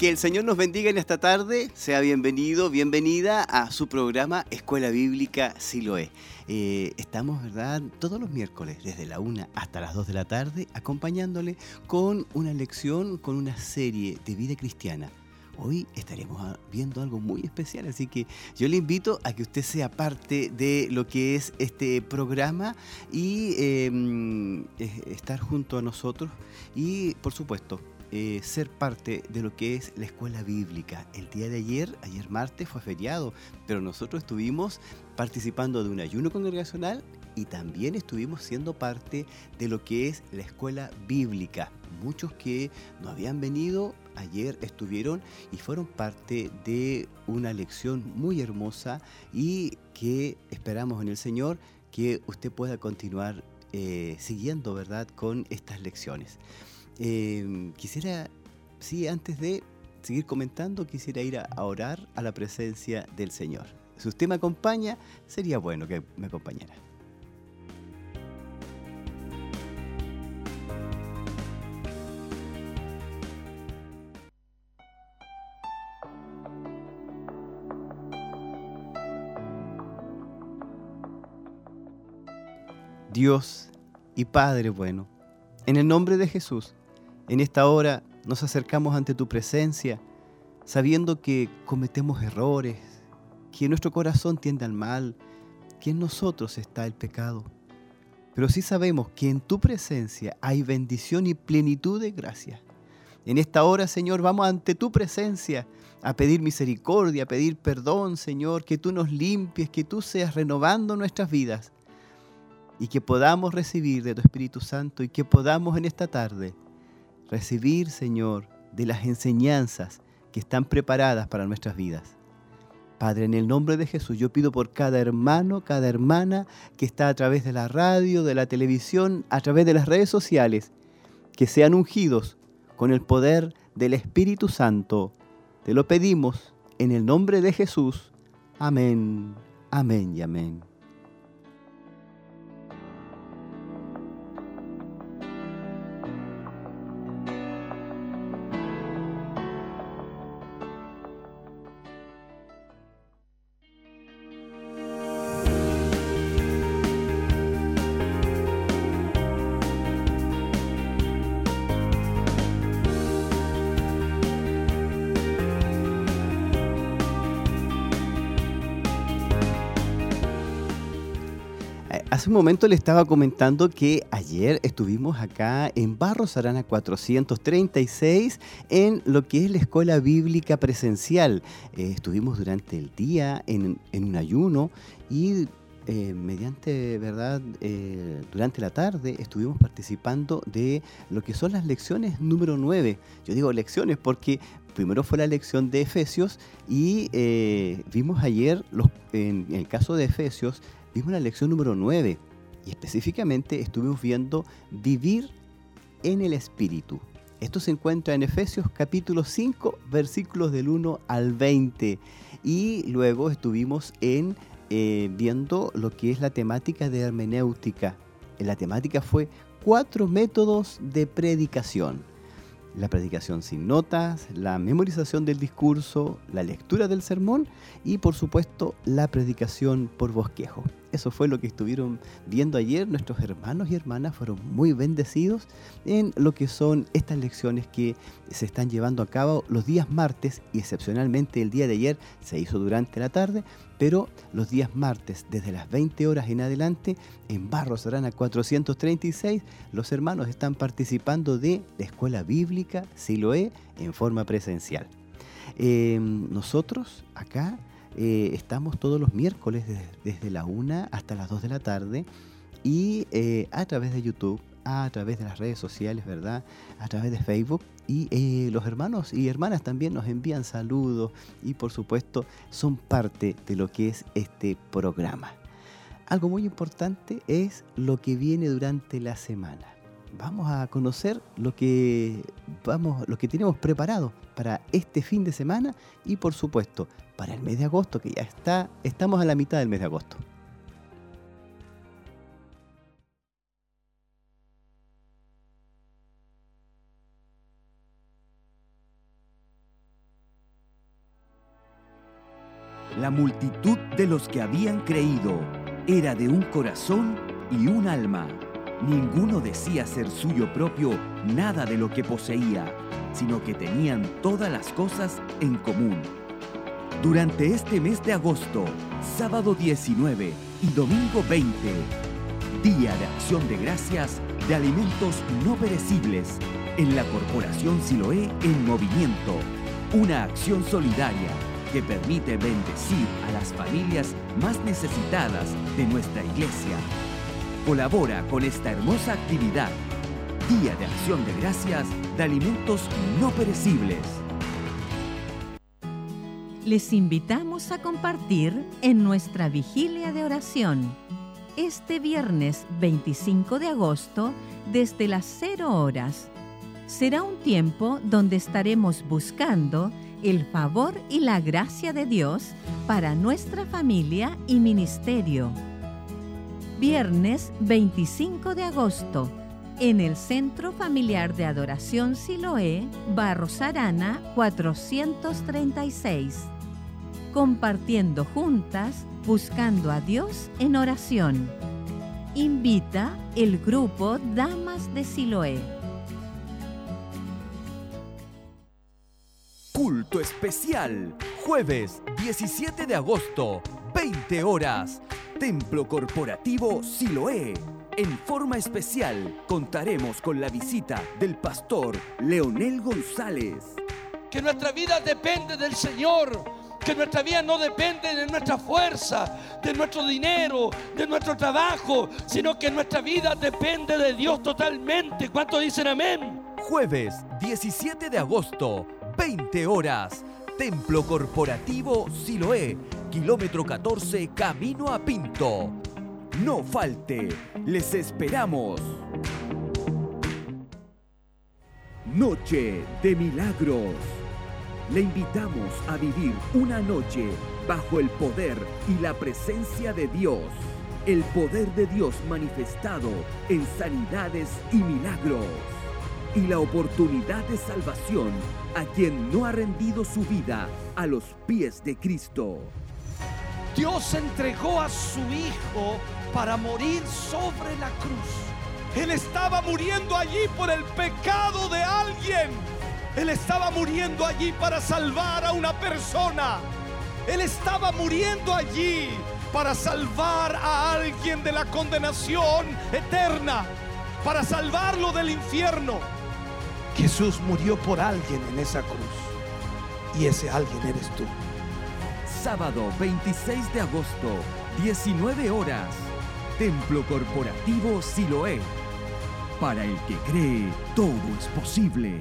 Que el Señor nos bendiga en esta tarde. Sea bienvenido, bienvenida a su programa Escuela Bíblica Siloé. Eh, estamos, ¿verdad?, todos los miércoles, desde la 1 hasta las 2 de la tarde, acompañándole con una lección, con una serie de vida cristiana. Hoy estaremos viendo algo muy especial, así que yo le invito a que usted sea parte de lo que es este programa y em, estar junto a nosotros y, por supuesto, eh, ser parte de lo que es la escuela bíblica. El día de ayer, ayer martes, fue feriado, pero nosotros estuvimos participando de un ayuno congregacional y también estuvimos siendo parte de lo que es la escuela bíblica. Muchos que no habían venido ayer estuvieron y fueron parte de una lección muy hermosa y que esperamos en el Señor que usted pueda continuar eh, siguiendo, ¿verdad?, con estas lecciones. Em, quisiera, sí, antes de seguir comentando, quisiera ir a, orar a la presencia del Señor. Si usted me acompaña, sería bueno que me acompañara. Dios y Padre bueno, en el nombre de Jesús, en esta hora nos acercamos ante tu presencia, sabiendo que cometemos errores, que nuestro corazón tiende al mal, que en nosotros está el pecado. Pero sí sabemos que en tu presencia hay bendición y plenitud de gracia. En esta hora, Señor, vamos ante tu presencia a pedir misericordia, a pedir perdón, Señor, que tú nos limpies, que tú seas renovando nuestras vidas y que podamos recibir de tu Espíritu Santo y que podamos en esta tarde recibir, Señor, de las enseñanzas que están preparadas para nuestras vidas. Padre, en el nombre de Jesús, yo pido por cada hermano, cada hermana que está a través de la radio, de la televisión, a través de las redes sociales, que sean ungidos con el poder del Espíritu Santo. Te lo pedimos en el nombre de Jesús. Amén, amén y amén. Un momento le estaba comentando que ayer estuvimos acá en Barros Arana 436 en lo que es la escuela bíblica presencial. Eh, estuvimos durante el día en, un ayuno y eh, mediante, ¿verdad? Eh, durante la tarde estuvimos participando de lo que son las lecciones número 9. Yo digo lecciones porque primero fue la lección de Efesios y vimos ayer, los, en el caso de Efesios, vimos la lección número 9 y específicamente estuvimos viendo vivir en el Espíritu. Esto se encuentra en Efesios capítulo 5, versículos del 1 al 20. Y luego estuvimos en, eh, viendo lo que es la temática de hermenéutica. La temática fue cuatro métodos de predicación la predicación sin notas, la memorización del discurso, la lectura del sermón y por supuesto la predicación por bosquejo. Eso fue lo que estuvieron viendo ayer. Nuestros hermanos y hermanas fueron muy bendecidos en lo que son estas lecciones que se están llevando a cabo los días martes y excepcionalmente el día de ayer se hizo durante la tarde, pero los días martes desde las 20 horas en adelante en Barros Arana 436 los hermanos están participando de la escuela bíblica Siloé en forma presencial. Em, nosotros acá eh, estamos todos los miércoles desde, la 1 hasta las 2 de la tarde y eh, a través de YouTube, a través de las redes sociales, ¿verdad? A través de Facebook. Y eh, los hermanos y hermanas también nos envían saludos y por supuesto son parte de lo que es este programa. Algo muy importante es lo que viene durante la semana. Vamos a conocer lo que vamos, lo que tenemos preparado para este fin de semana y por supuesto para el mes de agosto, que ya está, estamos a la mitad del mes de agosto. La multitud de los que habían creído era de un corazón y un alma. Ninguno decía ser suyo propio nada de lo que poseía, sino que tenían todas las cosas en común. Durante este mes de agosto, sábado 19 y domingo 20, Día de Acción de Gracias de Alimentos No Perecibles, en la Corporación Siloé en Movimiento, una acción solidaria que permite bendecir a las familias más necesitadas de nuestra iglesia. Colabora con esta hermosa actividad, Día de Acción de Gracias de Alimentos No Perecibles. Les invitamos a compartir en nuestra vigilia de oración este viernes 25 de agosto desde las 0 horas. Será un tiempo donde estaremos buscando el favor y la gracia de Dios para nuestra familia y ministerio. Viernes 25 de agosto, en el Centro Familiar de Adoración Siloé, Barros Arana 436. Compartiendo juntas, buscando a Dios en oración. Invita el grupo Damas de Siloé. Culto especial, jueves 17 de agosto, 20 horas. Templo Corporativo Siloé. En forma especial contaremos con la visita del pastor Leonel González. Que nuestra vida depende del Señor. Que nuestra vida no depende de nuestra fuerza, de nuestro dinero, de nuestro trabajo, sino que nuestra vida depende de Dios totalmente. ¿Cuántos dicen amén? Jueves 17 de agosto, 20 horas. Templo Corporativo Siloé, kilómetro 14, camino a Pinto. No falte, les esperamos. Noche de Milagros. Le invitamos a vivir una noche bajo el poder y la presencia de Dios. El poder de Dios manifestado en sanidades y milagros y la oportunidad de salvación a quien no ha rendido su vida a los pies de Cristo. Dios entregó a su Hijo para morir sobre la cruz. Él estaba muriendo allí por el pecado de alguien. Él estaba muriendo allí para salvar a una persona. Él estaba muriendo allí para salvar a alguien de la condenación eterna, para salvarlo del infierno. Jesús murió por alguien en esa cruz. Y ese alguien eres tú. Sábado 26 de agosto, 19 horas. Templo Corporativo Siloé. Para el que cree, todo es posible.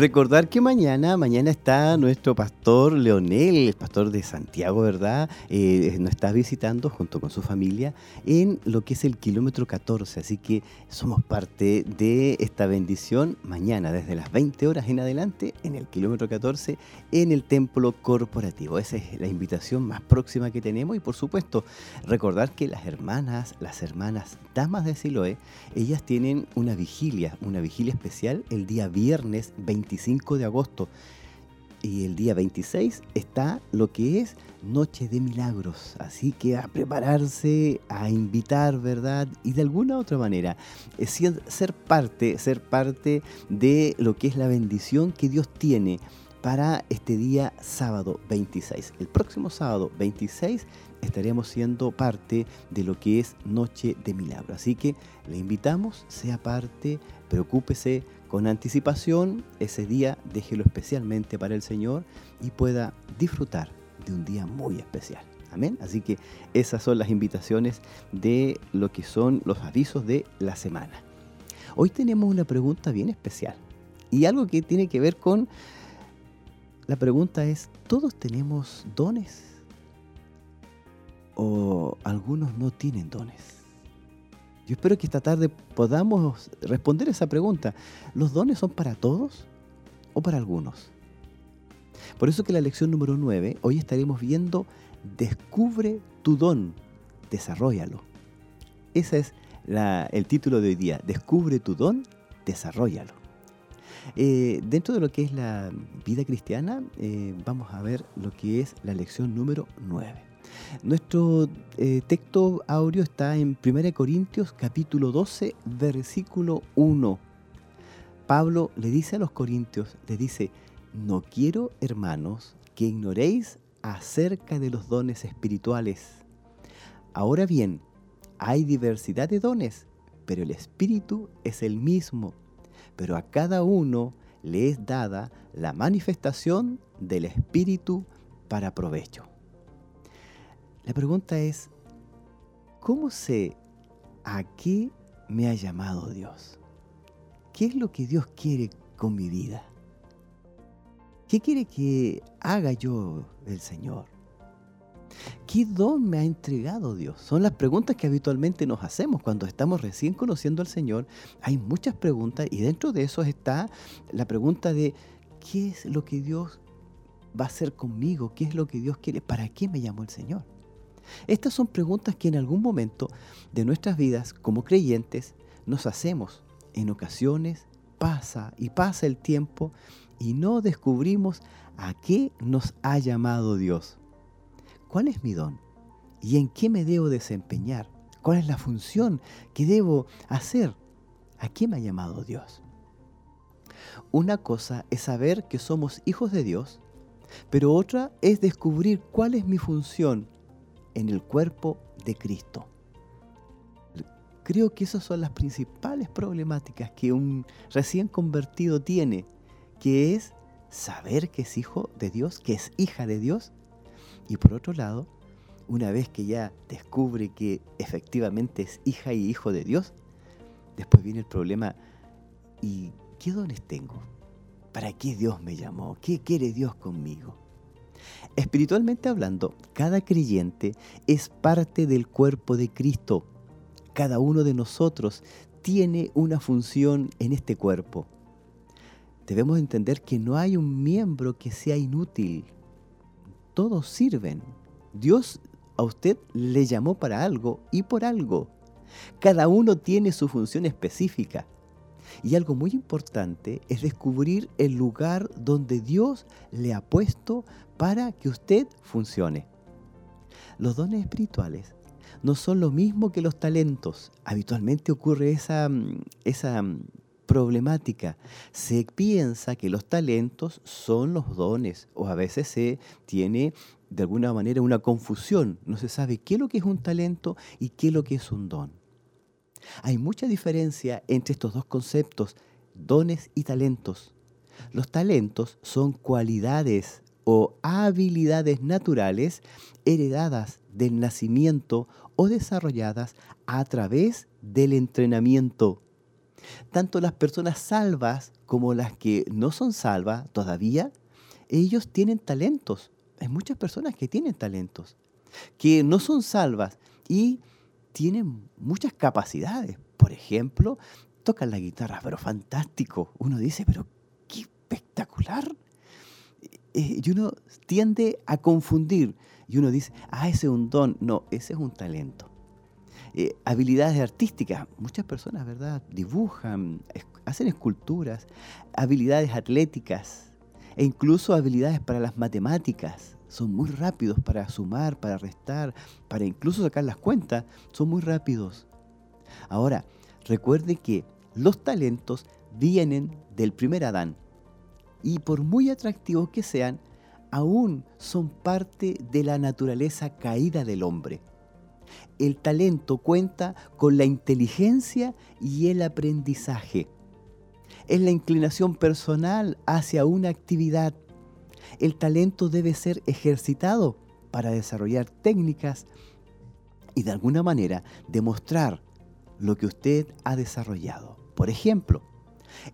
Recordar que mañana, mañana está nuestro pastor Leonel, el pastor de Santiago, ¿verdad? Eh, nos está visitando junto con su familia en lo que es el kilómetro 14. Así que somos parte de esta bendición mañana, desde las 20 horas en adelante, en el kilómetro 14, en el templo corporativo. Esa es la invitación más próxima que tenemos. Y por supuesto, recordar que las hermanas, las hermanas damas de Siloé, ellas tienen una vigilia, una vigilia especial el día viernes 20 25 de agosto. Y el día 26 está lo que es Noche de Milagros. Así que a prepararse, a invitar, ¿verdad? Y de alguna otra manera, es ser parte, ser parte de lo que es la bendición que Dios tiene para este día sábado 26. El próximo sábado 26 estaremos siendo parte de lo que es Noche de Milagro. Así que le invitamos, sea parte, preocúpese con anticipación ese día, déjelo especialmente para el Señor y pueda disfrutar de un día muy especial. Amén. Así que esas son las invitaciones de lo que son los avisos de la semana. Hoy tenemos una pregunta bien especial y algo que tiene que ver con la pregunta es, ¿todos tenemos dones? ¿O algunos no tienen dones? Yo espero que esta tarde podamos responder esa pregunta. ¿Los dones son para todos o para algunos? Por eso que la lección número 9, hoy estaremos viendo Descubre tu don, desarrollalo. Ese es el título de hoy día, Descubre tu don, desarrollalo. Eh, dentro de lo que es la vida cristiana, eh, vamos a ver lo que es la lección número 9. Nuestro eh, texto audio está en 1 Corintios capítulo 12, versículo 1. Pablo le dice a los corintios, le dice, no quiero, hermanos, que ignoréis acerca de los dones espirituales. Ahora bien, hay diversidad de dones, pero el Espíritu es el mismo. Pero a cada uno le es dada la manifestación del Espíritu para provecho. La pregunta es, ¿cómo sé a qué me ha llamado Dios? ¿Qué es lo que Dios quiere con mi vida? ¿Qué quiere que haga yo el Señor? ¿Qué don me ha entregado Dios? Son las preguntas que habitualmente nos hacemos cuando estamos recién conociendo al Señor. Hay muchas preguntas y dentro de eso está la pregunta de ¿qué es lo que Dios va a hacer conmigo? ¿Qué es lo que Dios quiere? ¿Para qué me llamó el Señor? Estas son preguntas que en algún momento de nuestras vidas como creyentes nos hacemos. En ocasiones pasa y pasa el tiempo y no descubrimos a qué nos ha llamado Dios. ¿Cuál es mi don? ¿Y en qué me debo desempeñar? ¿Cuál es la función que debo hacer? ¿A qué me ha llamado Dios? Una cosa es saber que somos hijos de Dios, pero otra es descubrir cuál es mi función en el cuerpo de Cristo. Creo que esas son las principales problemáticas que un recién convertido tiene que es saber que es hijo de Dios, que es hija de Dios. Y por otro lado, una vez que ya descubre que efectivamente es hija y hijo de Dios, después viene el problema, ¿y qué dones tengo? ¿Para qué Dios me llamó? ¿Qué quiere Dios conmigo? Espiritualmente hablando, cada creyente es parte del cuerpo de Cristo. Cada uno de nosotros tiene una función en este cuerpo debemos entender que no hay un miembro que sea inútil. Todos sirven. Dios a usted le llamó para algo y por algo. Cada uno tiene su función específica. Y algo muy importante es descubrir el lugar donde Dios le ha puesto para que usted funcione. Los dones espirituales no son lo mismo que los talentos. Habitualmente ocurre esa, esa problemática. Se piensa que los talentos son los dones o a veces se tiene de alguna manera una confusión. No se sabe qué es lo que es un talento y qué es lo que es un don. Hay mucha diferencia entre estos dos conceptos, dones y talentos. Los talentos son cualidades o habilidades naturales heredadas del nacimiento o desarrolladas a través del entrenamiento. Tanto las personas salvas como las que no son salvas todavía, ellos tienen talentos. Hay muchas personas que tienen talentos, que no son salvas y tienen muchas capacidades. Por ejemplo, tocan la guitarra, pero fantástico. Uno dice, pero qué espectacular. Eh, y uno tiende a confundir. Y uno dice, ah, ese es un don. No, ese es un talento. Eh, habilidades artísticas. Muchas personas, ¿verdad? Dibujan, hacen esculturas, habilidades atléticas e incluso habilidades para las matemáticas. Son muy rápidos para sumar, para restar, para incluso sacar las cuentas. Son muy rápidos. Ahora, recuerde que los talentos vienen del primer Adán. Y por muy atractivos que sean, aún son parte de la naturaleza caída del hombre el talento cuenta con la inteligencia y el aprendizaje. Es la inclinación personal hacia una actividad. El talento debe ser ejercitado para desarrollar técnicas y de alguna manera demostrar lo que usted ha desarrollado. Por ejemplo,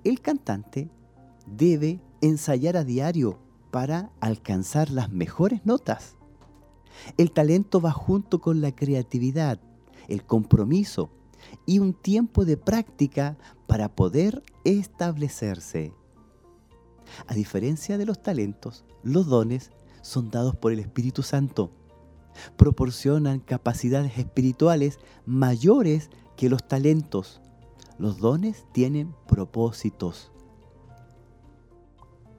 el cantante debe ensayar a diario para alcanzar las mejores notas. El talento va junto con la creatividad, el compromiso y un tiempo de práctica para poder establecerse. A diferencia de los talentos, los dones son dados por el Espíritu Santo. Proporcionan capacidades espirituales mayores que los talentos. Los dones tienen propósitos.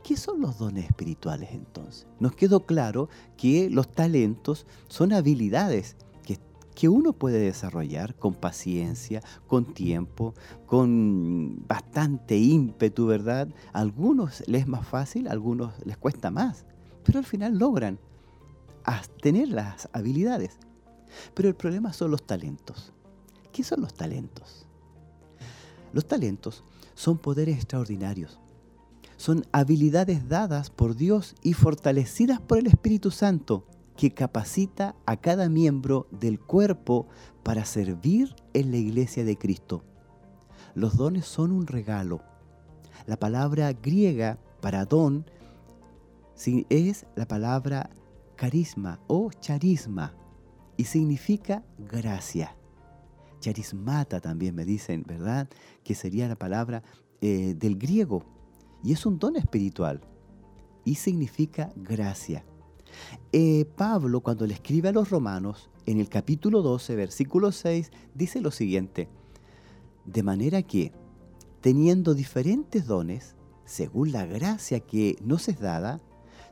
¿Qué son los dones espirituales entonces? Nos quedó claro que los talentos son habilidades que, que, uno puede desarrollar con paciencia, con tiempo, con bastante ímpetu, ¿verdad? A algunos les es más fácil, a algunos les cuesta más, pero al final logran tener las habilidades. Pero el problema son los talentos. ¿Qué son los talentos? Los talentos son poderes extraordinarios son habilidades dadas por Dios y fortalecidas por el Espíritu Santo que capacita a cada miembro del cuerpo para servir en la iglesia de Cristo. Los dones son un regalo. La palabra griega para don es la palabra carisma o charisma y significa gracia. Charismata también me dicen, ¿verdad? Que sería la palabra eh, del griego y es un don espiritual y significa gracia. Eh, Pablo, cuando le escribe a los romanos, en el capítulo 12, versículo 6, dice lo siguiente, de manera que, teniendo diferentes dones, según la gracia que nos es dada,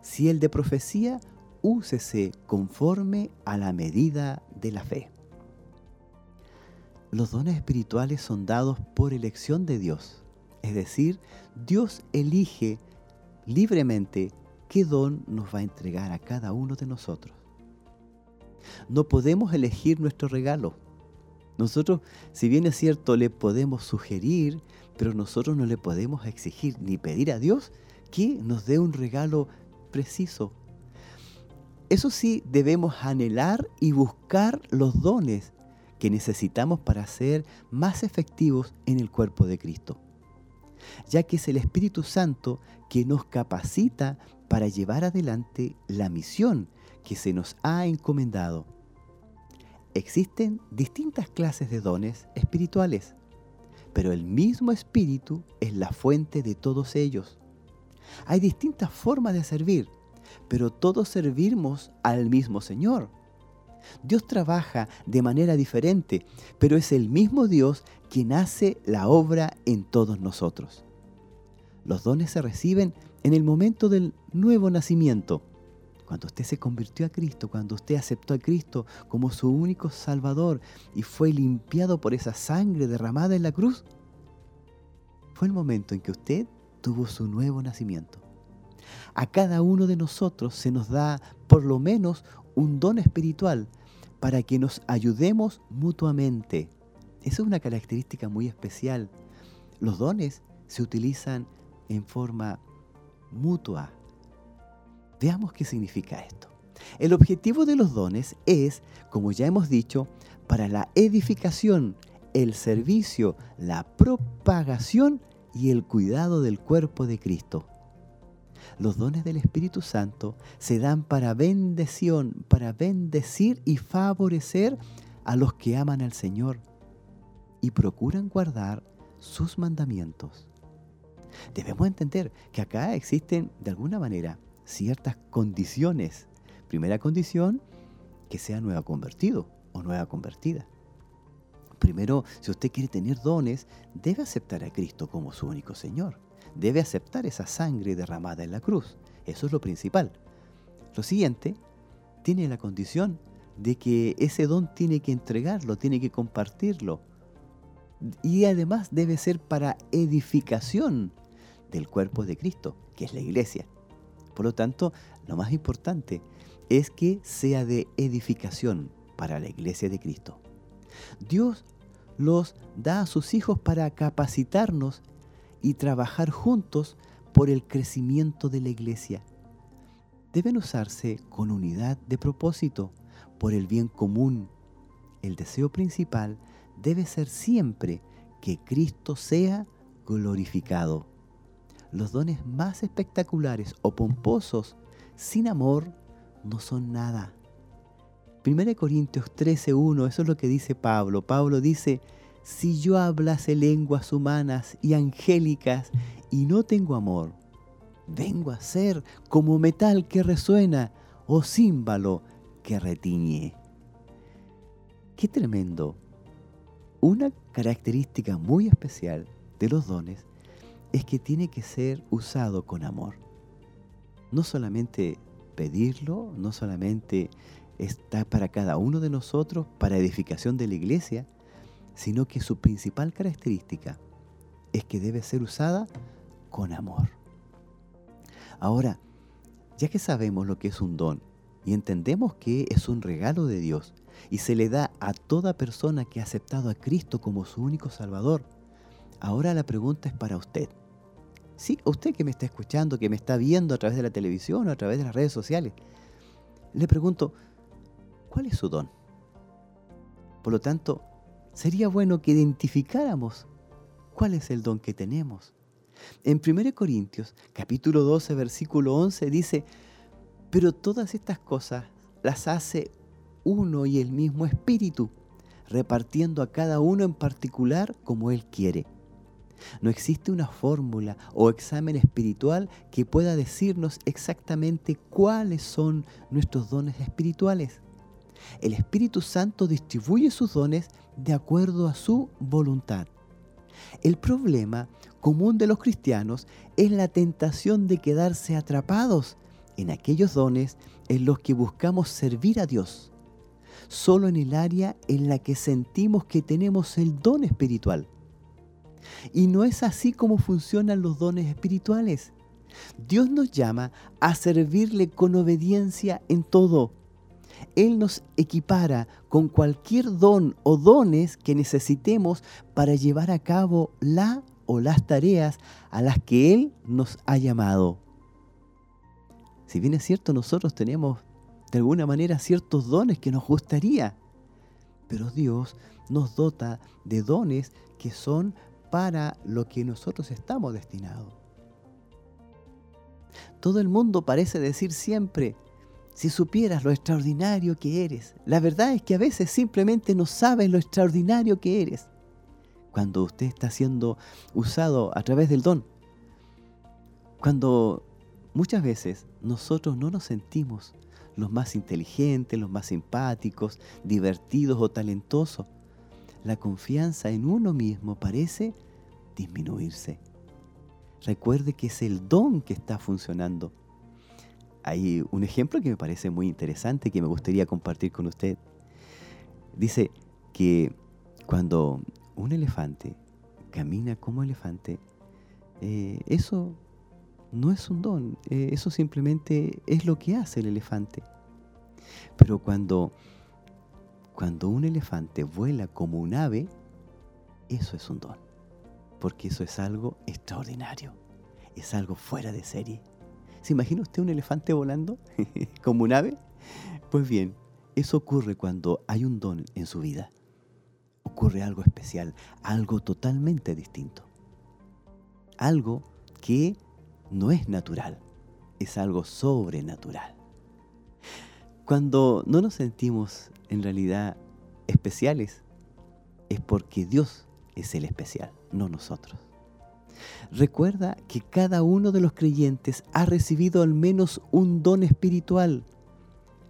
si el de profecía, úsese conforme a la medida de la fe. Los dones espirituales son dados por elección de Dios. Es decir, Dios elige libremente qué don nos va a entregar a cada uno de nosotros. No podemos elegir nuestro regalo. Nosotros, si bien es cierto, le podemos sugerir, pero nosotros no le podemos exigir ni pedir a Dios que nos dé un regalo preciso. Eso sí, debemos anhelar y buscar los dones que necesitamos para ser más efectivos en el cuerpo de Cristo ya que es el Espíritu Santo que nos capacita para llevar adelante la misión que se nos ha encomendado. Existen distintas clases de dones espirituales, pero el mismo Espíritu es la fuente de todos ellos. Hay distintas formas de servir, pero todos servimos al mismo Señor. Dios trabaja de manera diferente, pero es el mismo Dios quien hace la obra en todos nosotros. Los dones se reciben en el momento del nuevo nacimiento, cuando usted se convirtió a Cristo, cuando usted aceptó a Cristo como su único Salvador y fue limpiado por esa sangre derramada en la cruz. Fue el momento en que usted tuvo su nuevo nacimiento. A cada uno de nosotros se nos da por lo menos un don espiritual para que nos ayudemos mutuamente. Esa es una característica muy especial. Los dones se utilizan en forma mutua. Veamos qué significa esto. El objetivo de los dones es, como ya hemos dicho, para la edificación, el servicio, la propagación y el cuidado del cuerpo de Cristo. Los dones del Espíritu Santo se dan para bendición, para bendecir y favorecer a los que aman al Señor y procuran guardar sus mandamientos. Debemos entender que acá existen de alguna manera ciertas condiciones. Primera condición, que sea nueva convertido o nueva convertida. Primero, si usted quiere tener dones, debe aceptar a Cristo como su único Señor debe aceptar esa sangre derramada en la cruz. Eso es lo principal. Lo siguiente, tiene la condición de que ese don tiene que entregarlo, tiene que compartirlo. Y además debe ser para edificación del cuerpo de Cristo, que es la iglesia. Por lo tanto, lo más importante es que sea de edificación para la iglesia de Cristo. Dios los da a sus hijos para capacitarnos y trabajar juntos por el crecimiento de la iglesia. Deben usarse con unidad de propósito, por el bien común. El deseo principal debe ser siempre que Cristo sea glorificado. Los dones más espectaculares o pomposos sin amor no son nada. 1 Corintios 13:1, eso es lo que dice Pablo. Pablo dice, si yo hablase lenguas humanas y angélicas y no tengo amor, vengo a ser como metal que resuena o címbalo que retiñe. Qué tremendo. Una característica muy especial de los dones es que tiene que ser usado con amor. No solamente pedirlo, no solamente está para cada uno de nosotros, para edificación de la iglesia, sino que su principal característica es que debe ser usada con amor. Ahora, ya que sabemos lo que es un don y entendemos que es un regalo de Dios y se le da a toda persona que ha aceptado a Cristo como su único Salvador, ahora la pregunta es para usted. Sí, usted que me está escuchando, que me está viendo a través de la televisión o a través de las redes sociales, le pregunto, ¿cuál es su don? Por lo tanto, sería bueno que identificáramos cuál es el don que tenemos. En 1 Corintios, capítulo 12, versículo 11, dice, pero todas estas cosas las hace uno y el mismo Espíritu, repartiendo a cada uno en particular como Él quiere. No existe una fórmula o examen espiritual que pueda decirnos exactamente cuáles son nuestros dones espirituales. El Espíritu Santo distribuye sus dones de acuerdo a su voluntad. El problema común de los cristianos es la tentación de quedarse atrapados en aquellos dones en los que buscamos servir a Dios, solo en el área en la que sentimos que tenemos el don espiritual. Y no es así como funcionan los dones espirituales. Dios nos llama a servirle con obediencia en todo. Él nos equipara con cualquier don o dones que necesitemos para llevar a cabo la o las tareas a las que Él nos ha llamado. Si bien es cierto, nosotros tenemos de alguna manera ciertos dones que nos gustaría, pero Dios nos dota de dones que son para lo que nosotros estamos destinados. Todo el mundo parece decir siempre, si supieras lo extraordinario que eres. La verdad es que a veces simplemente no sabes lo extraordinario que eres. Cuando usted está siendo usado a través del don. Cuando muchas veces nosotros no nos sentimos los más inteligentes, los más simpáticos, divertidos o talentosos la confianza en uno mismo parece disminuirse. Recuerde que es el don que está funcionando. Hay un ejemplo que me parece muy interesante que me gustaría compartir con usted. Dice que cuando un elefante camina como elefante, eh, eso no es un don, eh, eso simplemente es lo que hace el elefante. Pero cuando cuando un elefante vuela como un ave, eso es un don, porque eso es algo extraordinario, es algo fuera de serie. ¿Se imagina usted un elefante volando como un ave? Pues bien, eso ocurre cuando hay un don en su vida. Ocurre algo especial, algo totalmente distinto. Algo que no es natural, es algo sobrenatural. Cuando no nos sentimos en realidad especiales, es porque Dios es el especial, no nosotros. Recuerda que cada uno de los creyentes ha recibido al menos un don espiritual.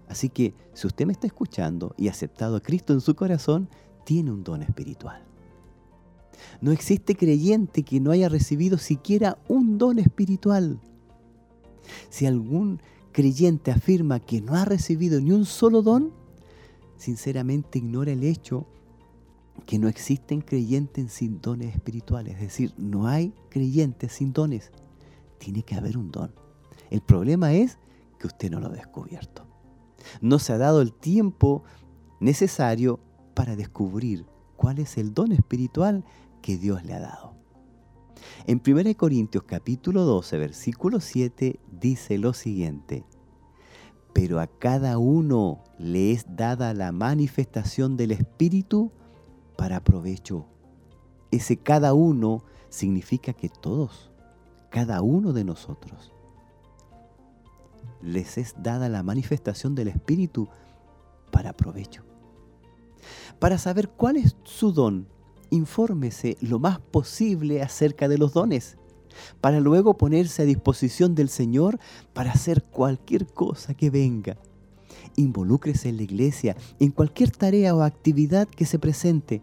Así que si usted me está escuchando y ha aceptado a Cristo en su corazón, tiene un don espiritual. No existe creyente que no haya recibido siquiera un don espiritual. Si algún creyente afirma que no ha recibido ni un solo don, sinceramente ignora el hecho que no existen creyentes sin dones espirituales. Es decir, no hay creyentes sin dones. Tiene que haber un don. El problema es que usted no lo ha descubierto. No se ha dado el tiempo necesario para descubrir cuál es el don espiritual que Dios le ha dado. En 1 Corintios capítulo 12, versículo 7 dice lo siguiente, pero a cada uno le es dada la manifestación del Espíritu para provecho. Ese cada uno significa que todos, cada uno de nosotros, les es dada la manifestación del Espíritu para provecho. Para saber cuál es su don infórmese lo más posible acerca de los dones, para luego ponerse a disposición del Señor para hacer cualquier cosa que venga. Involúcrese en la iglesia, en cualquier tarea o actividad que se presente,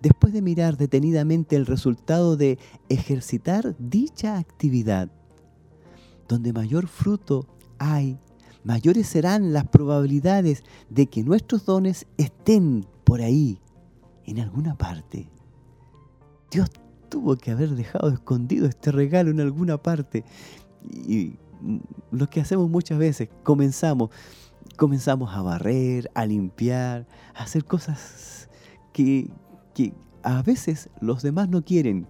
después de mirar detenidamente el resultado de ejercitar dicha actividad. Donde mayor fruto hay, mayores serán las probabilidades de que nuestros dones estén por ahí, en alguna parte. Dios tuvo que haber dejado escondido este regalo en alguna parte. Y lo que hacemos muchas veces, comenzamos, comenzamos a barrer, a limpiar, a hacer cosas que, que a veces los demás no quieren.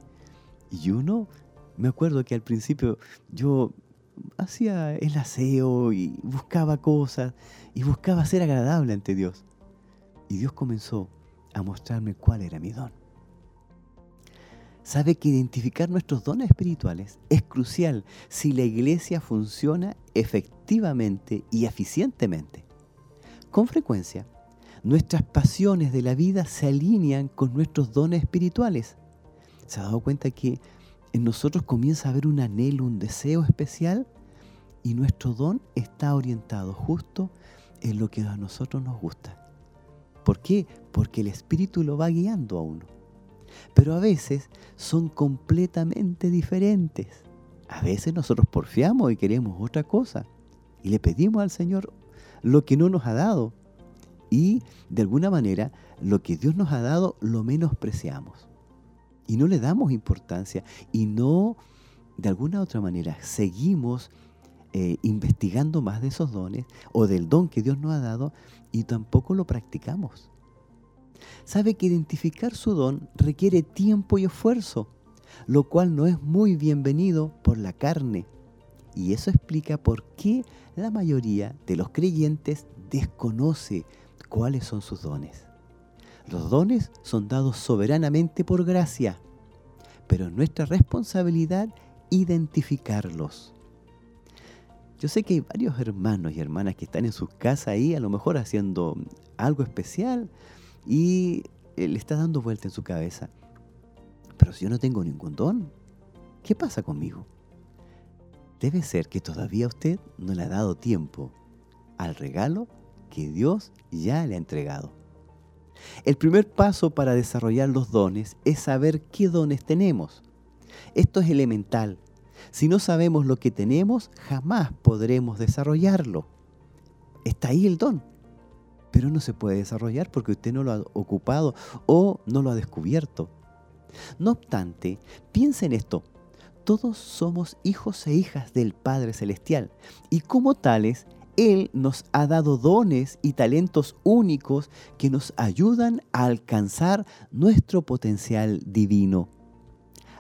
Y uno, me acuerdo que al principio yo hacía el aseo y buscaba cosas y buscaba ser agradable ante Dios. Y Dios comenzó a mostrarme cuál era mi don. Sabe que identificar nuestros dones espirituales es crucial si la iglesia funciona efectivamente y eficientemente. Con frecuencia, nuestras pasiones de la vida se alinean con nuestros dones espirituales. ¿Se ha dado cuenta que en nosotros comienza a haber un anhelo, un deseo especial y nuestro don está orientado justo en lo que a nosotros nos gusta? ¿Por qué? Porque el Espíritu lo va guiando a uno. Pero a veces son completamente diferentes. A veces nosotros porfiamos y queremos otra cosa. Y le pedimos al Señor lo que no nos ha dado. Y de alguna manera lo que Dios nos ha dado lo menospreciamos. Y no le damos importancia. Y no, de alguna otra manera, seguimos eh, investigando más de esos dones o del don que Dios nos ha dado y tampoco lo practicamos. Sabe que identificar su don requiere tiempo y esfuerzo, lo cual no es muy bienvenido por la carne. Y eso explica por qué la mayoría de los creyentes desconoce cuáles son sus dones. Los dones son dados soberanamente por gracia, pero es nuestra responsabilidad identificarlos. Yo sé que hay varios hermanos y hermanas que están en sus casas ahí, a lo mejor haciendo algo especial y eh, le está dando vuelta en su cabeza. Pero si yo no tengo ningún don, ¿qué pasa conmigo? Debe ser que todavía usted no le ha dado tiempo al regalo que Dios ya le ha entregado. El primer paso para desarrollar los dones es saber qué dones tenemos. Esto es elemental si no sabemos lo que tenemos, jamás podremos desarrollarlo. Está ahí el don, pero no se puede desarrollar porque usted no lo ha ocupado o no lo ha descubierto. No obstante, piensa en esto. Todos somos hijos e hijas del Padre Celestial y como tales, Él nos ha dado dones y talentos únicos que nos ayudan a alcanzar nuestro potencial divino.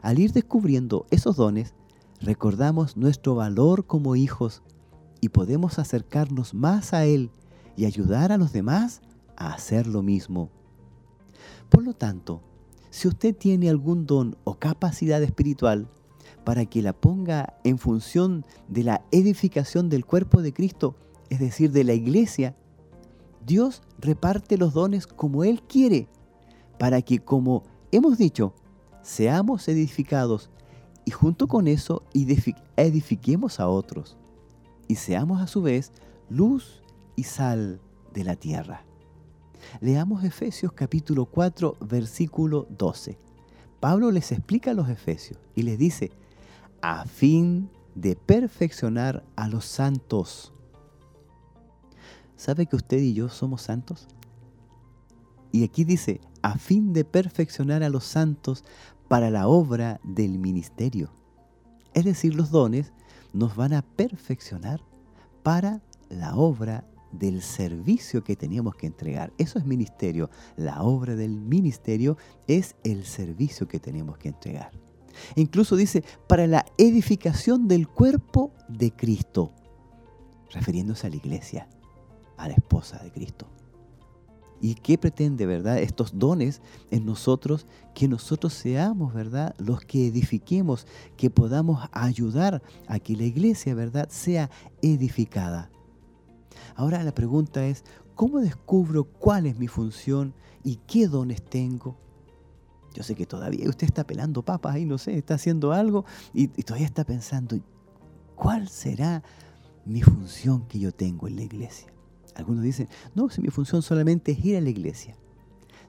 Al ir descubriendo esos dones, recordamos nuestro valor como hijos y podemos acercarnos más a Él y ayudar a los demás a hacer lo mismo. Por lo tanto, si usted tiene algún don o capacidad espiritual para que la ponga en función de la edificación del cuerpo de Cristo, es decir, de la iglesia, Dios reparte los dones como Él quiere, para que, como hemos dicho, seamos edificados y junto con eso edifiquemos a otros y seamos a su vez luz y sal de la tierra. Leamos Efesios capítulo 4 versículo 12. Pablo les explica a los Efesios y les dice, a fin de perfeccionar a los santos. ¿Sabe que usted y yo somos santos? Y aquí dice, a fin de perfeccionar a los santos para la obra del ministerio. Es decir, los dones nos van a perfeccionar para la obra del servicio que teníamos que entregar. Eso es ministerio. La obra del ministerio es el servicio que tenemos que entregar. Incluso dice, para la edificación del cuerpo de Cristo, refiriéndose a la iglesia, a la esposa de Cristo. ¿Y qué pretende, verdad? Estos dones en nosotros, que nosotros seamos, verdad, los que edifiquemos, que podamos ayudar a que la iglesia, verdad, sea edificada. Ahora la pregunta es, ¿cómo descubro cuál es mi función y qué dones tengo? Yo sé que todavía usted está pelando papas ahí, no sé, está haciendo algo y, todavía está pensando, ¿cuál será mi función que yo tengo en la iglesia? Algunos dicen, no, si mi función solamente es ir a la iglesia.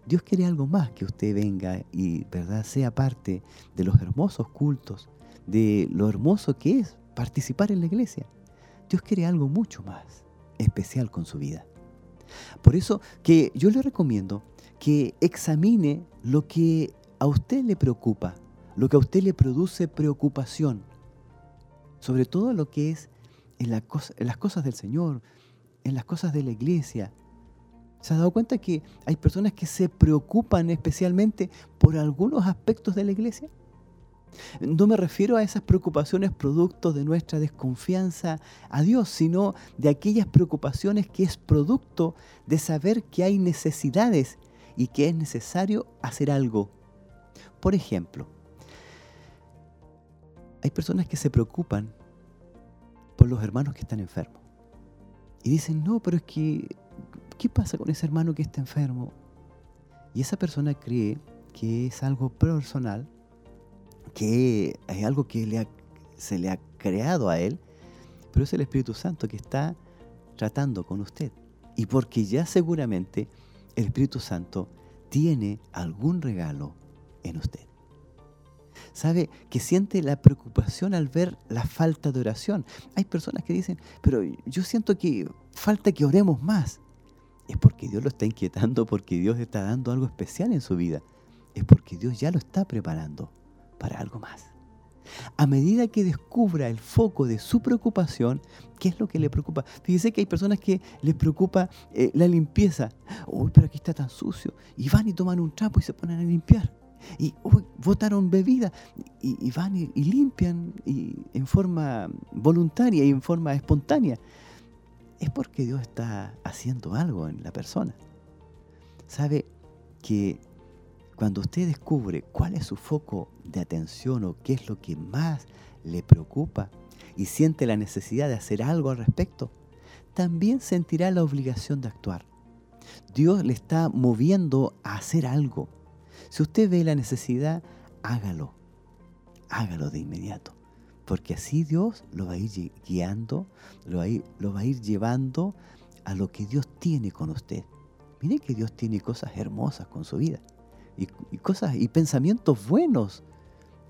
Dios quiere algo más que usted venga y verdad sea parte de los hermosos cultos, de lo hermoso que es participar en la iglesia. Dios quiere algo mucho más especial con su vida. Por eso que yo le recomiendo que examine lo que a usted le preocupa, lo que a usted le produce preocupación, sobre todo lo que es en, las cosas del Señor, en las cosas de la iglesia. ¿Se ha dado cuenta que hay personas que se preocupan especialmente por algunos aspectos de la iglesia? No me refiero a esas preocupaciones producto de nuestra desconfianza a Dios, sino de aquellas preocupaciones que es producto de saber que hay necesidades y que es necesario hacer algo. Por ejemplo, hay personas que se preocupan por los hermanos que están enfermos. Y dicen, no, pero es que, ¿qué pasa con ese hermano que está enfermo? Y esa persona cree que es algo personal, que es algo que se le ha creado a él, pero es el Espíritu Santo que está tratando con usted. Y porque ya seguramente el Espíritu Santo tiene algún regalo en usted. Sabe que siente la preocupación al ver la falta de oración. Hay personas que dicen, pero yo siento que falta que oremos más. Es porque Dios lo está inquietando, porque Dios está dando algo especial en su vida. Es porque Dios ya lo está preparando para algo más. A medida que descubra el foco de su preocupación, ¿qué es lo que le preocupa? Fíjese que hay personas que les preocupa eh, la limpieza. Uy, pero aquí está tan sucio. Y van y toman un trapo y se ponen a limpiar. Y uy, botaron bebida. Y, van y, limpian y en forma voluntaria y en forma espontánea. Es porque Dios está haciendo algo en la persona. Sabe que cuando usted descubre cuál es su foco de atención o qué es lo que más le preocupa y siente la necesidad de hacer algo al respecto, también sentirá la obligación de actuar. Dios le está moviendo a hacer algo. Si usted ve la necesidad, hágalo. Hágalo de inmediato. Porque así Dios lo va a ir guiando, lo va a ir, lo va a ir llevando a lo que Dios tiene con usted. Mire que Dios tiene cosas hermosas con su vida y, cosas y pensamientos buenos,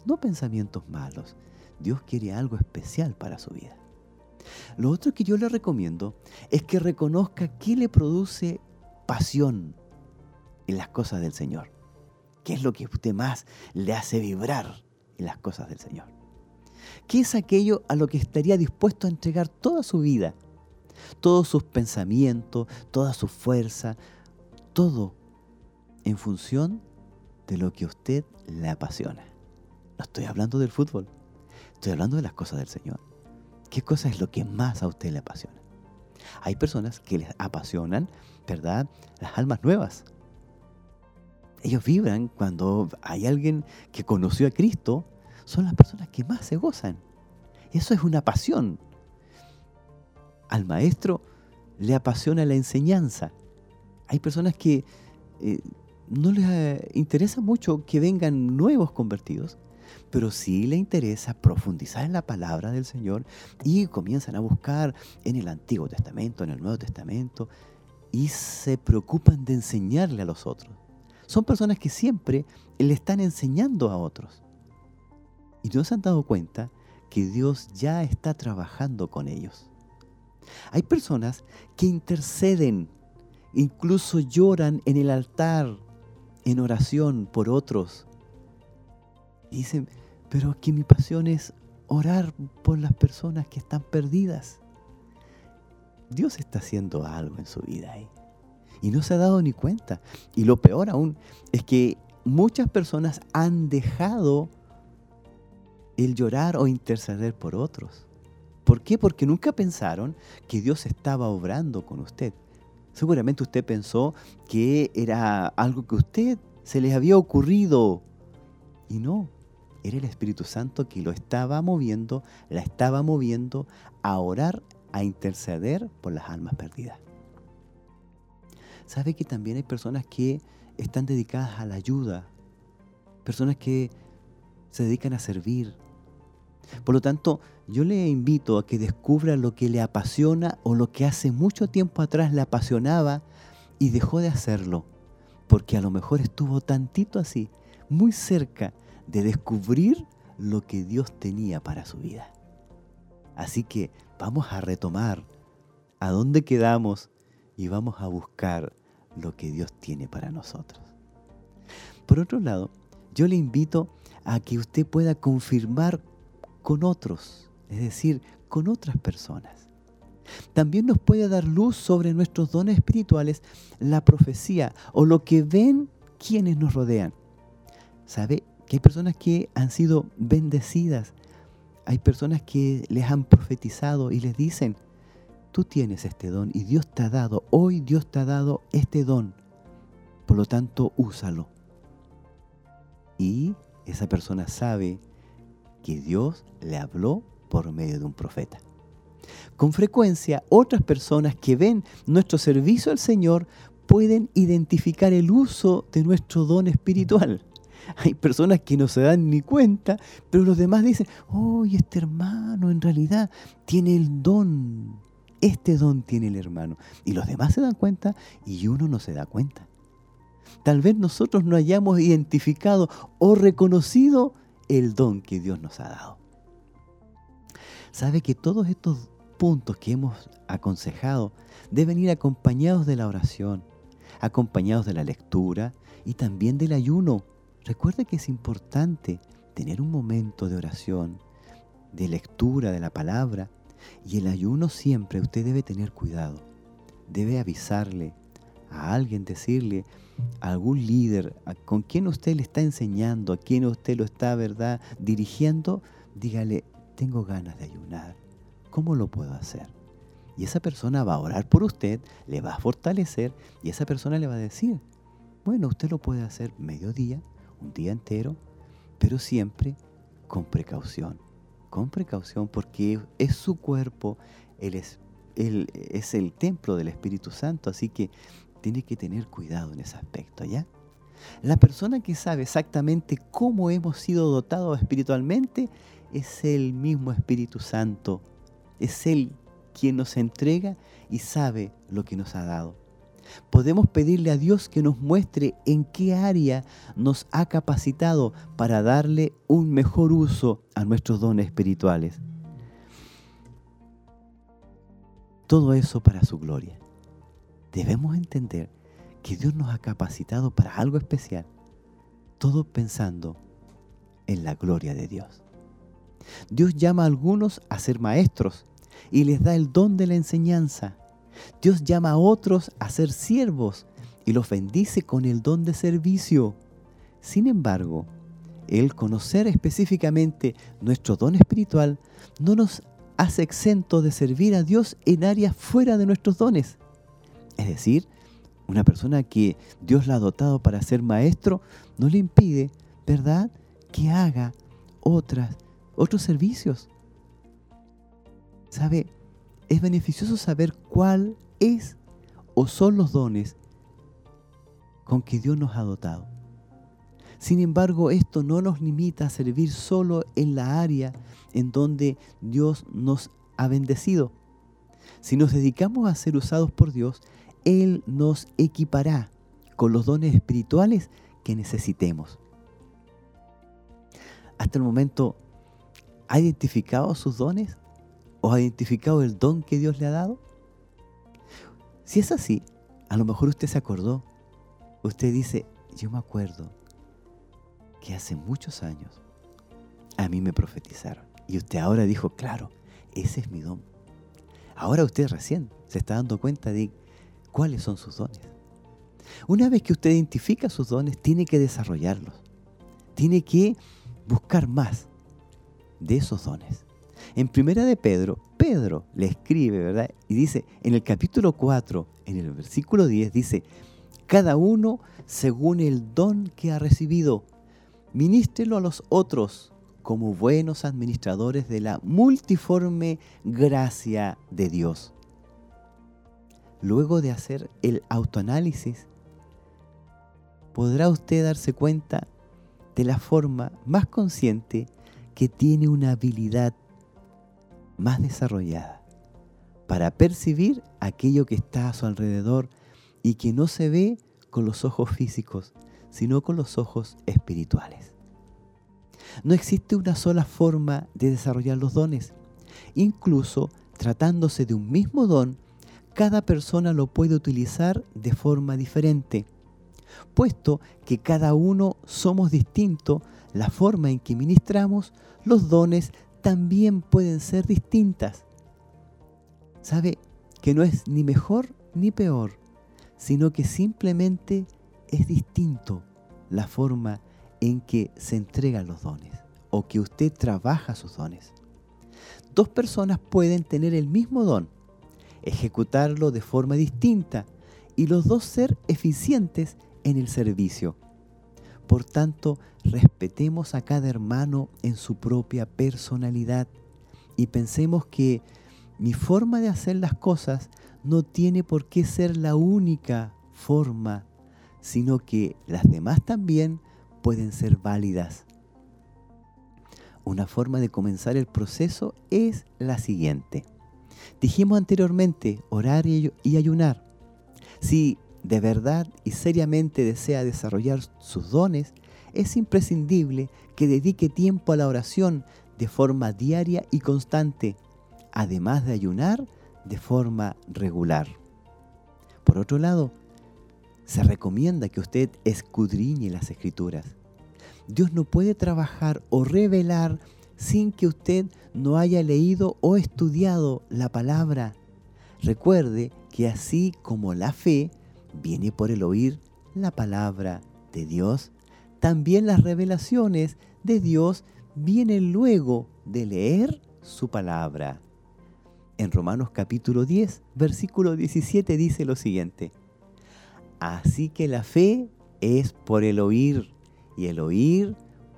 no pensamientos malos. Dios quiere algo especial para su vida. Lo otro que yo le recomiendo es que reconozca qué le produce pasión en las cosas del Señor. ¿Qué es lo que usted más le hace vibrar en las cosas del Señor? ¿Qué es aquello a lo que estaría dispuesto a entregar toda su vida? Todos sus pensamientos, toda su fuerza, todo en función de lo que usted le apasiona. No estoy hablando del fútbol, estoy hablando de las cosas del Señor. ¿Qué cosa es lo que más a usted le apasiona? Hay personas que les apasionan, ¿verdad? Las almas nuevas. Ellos vibran cuando hay alguien que conoció a Cristo, son las personas que más se gozan. Eso es una pasión. Al maestro le apasiona la enseñanza. Hay personas que eh, no les eh, interesa mucho que vengan nuevos convertidos, pero sí le interesa profundizar en la palabra del Señor y comienzan a buscar en el Antiguo Testamento, en el Nuevo Testamento, y se preocupan de enseñarle a los otros. Son personas que siempre le están enseñando a otros. Y no se han dado cuenta que Dios ya está trabajando con ellos. Hay personas que interceden, incluso lloran en el altar en oración por otros. dicen, pero que mi pasión es orar por las personas que están perdidas. Dios está haciendo algo en su vida ahí. Y no se ha dado ni cuenta. Y lo peor aún es que muchas personas han dejado el llorar o interceder por otros. ¿Por qué? Porque nunca pensaron que Dios estaba obrando con usted. Seguramente usted pensó que era algo que usted se les había ocurrido. Y no, era el Espíritu Santo que lo estaba moviendo, la estaba moviendo a orar, a interceder por las almas perdidas. ¿Sabe que también hay personas que están dedicadas a la ayuda personas que se dedican a servir. Por lo tanto, yo le invito a que descubra lo que le apasiona o lo que hace mucho tiempo atrás le apasionaba y dejó de hacerlo, porque a lo mejor estuvo tantito así, muy cerca de descubrir lo que Dios tenía para su vida. Así que vamos a retomar a dónde quedamos y vamos a buscar lo que Dios tiene para nosotros. Por otro lado, yo le invito a que usted pueda confirmar con otros, es decir, con otras personas. También nos puede dar luz sobre nuestros dones espirituales la profecía o lo que ven quienes nos rodean. ¿Sabe? Que hay personas que han sido bendecidas, hay personas que les han profetizado y les dicen, tú tienes este don y Dios te ha dado, hoy Dios te ha dado este don, por lo tanto úsalo. Y esa persona sabe que Dios le habló por medio de un profeta. Con frecuencia, otras personas que ven nuestro servicio al Señor pueden identificar el uso de nuestro don espiritual. Hay personas que no se dan ni cuenta, pero los demás dicen, oh, este hermano en realidad tiene el don. Este don tiene el hermano. Y los demás se dan cuenta y uno no se da cuenta. Tal vez nosotros no hayamos identificado o reconocido el don que Dios nos ha dado. Sabe que todos estos puntos que hemos aconsejado deben ir acompañados de la oración, acompañados de la lectura y también del ayuno. Recuerde que es importante tener un momento de oración, de lectura de la palabra y el ayuno siempre usted debe tener cuidado. Debe avisarle a alguien, decirle a algún líder con quien usted le está enseñando, a quien usted lo está, ¿verdad?, dirigiendo, dígale, tengo ganas de ayunar. ¿Cómo lo puedo hacer? Y esa persona va a orar por usted, le va a fortalecer y esa persona le va a decir, bueno, usted lo puede hacer mediodía, un día entero, pero siempre con precaución. Con precaución porque es su cuerpo, él es, él es el templo del Espíritu Santo, así que tiene que tener cuidado en ese aspecto, ¿ya? La persona que sabe exactamente cómo hemos sido dotados espiritualmente es el mismo Espíritu Santo. Es Él quien nos entrega y sabe lo que nos ha dado. Podemos pedirle a Dios que nos muestre en qué área nos ha capacitado para darle un mejor uso a nuestros dones espirituales. Todo eso para su gloria debemos entender que Dios nos ha capacitado para algo especial, todo pensando en la gloria de Dios. Dios llama a algunos a ser maestros y les da el don de la enseñanza. Dios llama a otros a ser siervos y los bendice con el don de servicio. Sin embargo, el conocer específicamente nuestro don espiritual no nos hace exento de servir a Dios en áreas fuera de nuestros dones. Es decir, una persona que Dios la ha dotado para ser maestro no le impide, ¿verdad?, que haga otras, otros servicios. ¿Sabe? Es beneficioso saber cuál es o son los dones con que Dios nos ha dotado. Sin embargo, esto no nos limita a servir solo en la área en donde Dios nos ha bendecido. Si nos dedicamos a ser usados por Dios, él nos equipará con los dones espirituales que necesitemos. Hasta el momento, ¿ha identificado sus dones? ¿O ha identificado el don que Dios le ha dado? Si es así, a lo mejor usted se acordó. Usted dice, yo me acuerdo que hace muchos años a mí me profetizaron. Y usted ahora dijo, claro, ese es mi don. Ahora usted recién se está dando cuenta de cuáles son sus dones. Una vez que usted identifica sus dones, tiene que desarrollarlos. Tiene que buscar más de esos dones. En primera de Pedro, Pedro le escribe, ¿verdad? Y dice, en el capítulo 4, en el versículo 10, dice, cada uno según el don que ha recibido, ministrelo a los otros como buenos administradores de la multiforme gracia de Dios luego de hacer el autoanálisis, podrá usted darse cuenta de la forma más consciente que tiene una habilidad más desarrollada para percibir aquello que está a su alrededor y que no se ve con los ojos físicos, sino con los ojos espirituales. No existe una sola forma de desarrollar los dones. Incluso tratándose de un mismo don, cada persona lo puede utilizar de forma diferente. Puesto que cada uno somos distintos, la forma en que ministramos los dones también pueden ser distintas. ¿Sabe? Que no es ni mejor ni peor, sino que simplemente es distinto la forma en que se entregan los dones o que usted trabaja sus dones. Dos personas pueden tener el mismo don, ejecutarlo de forma distinta y los dos ser eficientes en el servicio. Por tanto, respetemos a cada hermano en su propia personalidad y pensemos que mi forma de hacer las cosas no tiene por qué ser la única forma, sino que las demás también pueden ser válidas. Una forma de comenzar el proceso es la siguiente. Dijimos anteriormente orar y ayunar. Si de verdad y seriamente desea desarrollar sus dones, es imprescindible que dedique tiempo a la oración de forma diaria y constante, además de ayunar de forma regular. Por otro lado, se recomienda que usted escudriñe las escrituras. Dios no puede trabajar o revelar sin que usted no haya leído o estudiado la palabra. Recuerde que así como la fe viene por el oír la palabra de Dios, también las revelaciones de Dios vienen luego de leer su palabra. En Romanos capítulo 10, versículo 17 dice lo siguiente, Así que la fe es por el oír y el oír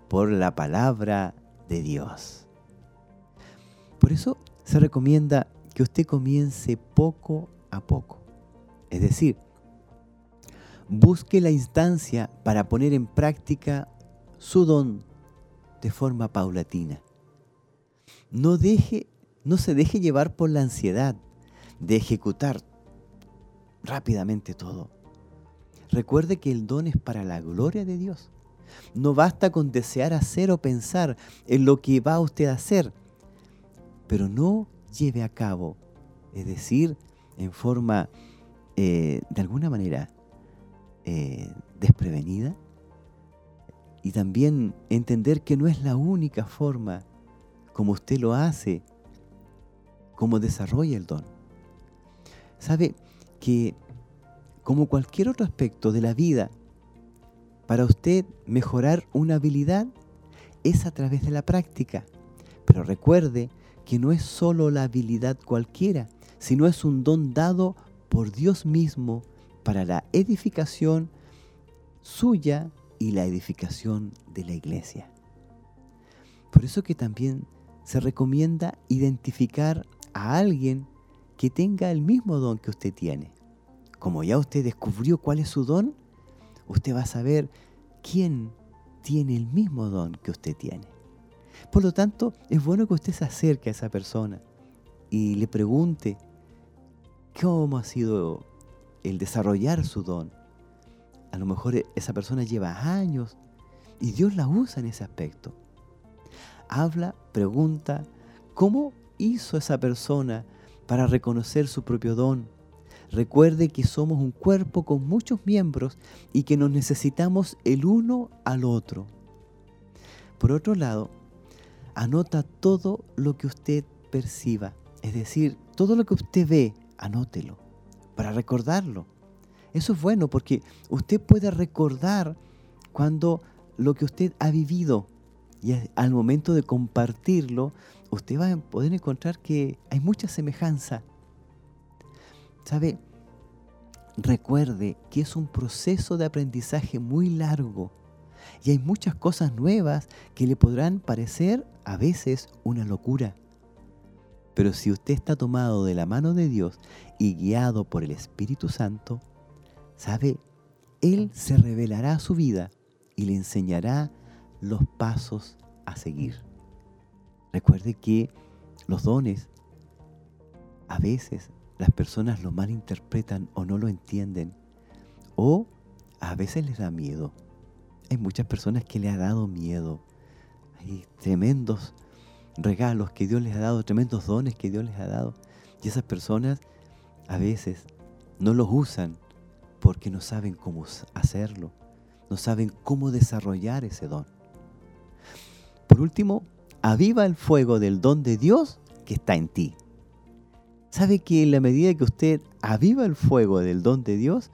por la palabra de Dios. Por eso se recomienda que usted comience poco a poco. Es decir, busque la instancia para poner en práctica su don de forma paulatina. No, deje, no se deje llevar por la ansiedad de ejecutar rápidamente todo. Recuerde que el don es para la gloria de Dios. No basta con desear hacer o pensar en lo que va usted a hacer, pero no lleve a cabo, es decir, en forma, eh, de alguna manera, eh, desprevenida y también entender que no es la única forma como usted lo hace, como desarrolla el don. Sabe que como cualquier otro aspecto de la vida, para usted mejorar una habilidad es a través de la práctica. Pero recuerde que no es solo la habilidad cualquiera, sino es un don dado por Dios mismo para la edificación suya y la edificación de la iglesia. Por eso que también se recomienda identificar a alguien que tenga el mismo don que usted tiene. Como ya usted descubrió cuál es su don, usted va a saber quién tiene el mismo don que usted tiene. Por lo tanto, es bueno que usted se acerque a esa persona y le pregunte cómo ha sido el desarrollar su don. A lo mejor e, esa persona lleva años y Dios la usa en ese aspecto. Habla, pregunta, ¿cómo hizo esa persona para reconocer su propio don? Recuerde que somos un cuerpo con muchos miembros y que nos necesitamos el uno al otro. Por otro lado, anota todo lo que usted perciba, es decir, todo lo que usted ve, anótelo para recordarlo. Eso es bueno porque usted puede recordar cuando lo que usted ha vivido y al momento de compartirlo, usted va a poder encontrar que hay mucha semejanza. ¿Sabe? Recuerde que es un proceso de aprendizaje muy largo y hay muchas cosas nuevas que le podrán parecer a veces una locura. Pero si usted está tomado de la mano de Dios y guiado por el Espíritu Santo, sabe, Él se revelará a su vida y le enseñará los pasos a seguir. Recuerde que los dones a veces las personas lo malinterpretan o no lo entienden o a veces les da miedo. Hay muchas personas que le ha dado miedo. Hay tremendos regalos que Dios les ha dado, tremendos dones que Dios les ha dado. Y esas personas a veces no los usan porque no saben cómo hacerlo, no saben cómo desarrollar ese don. Por último, aviva el fuego del don de Dios que está en ti. ¿Sabe que en la medida que usted aviva el fuego del don de Dios,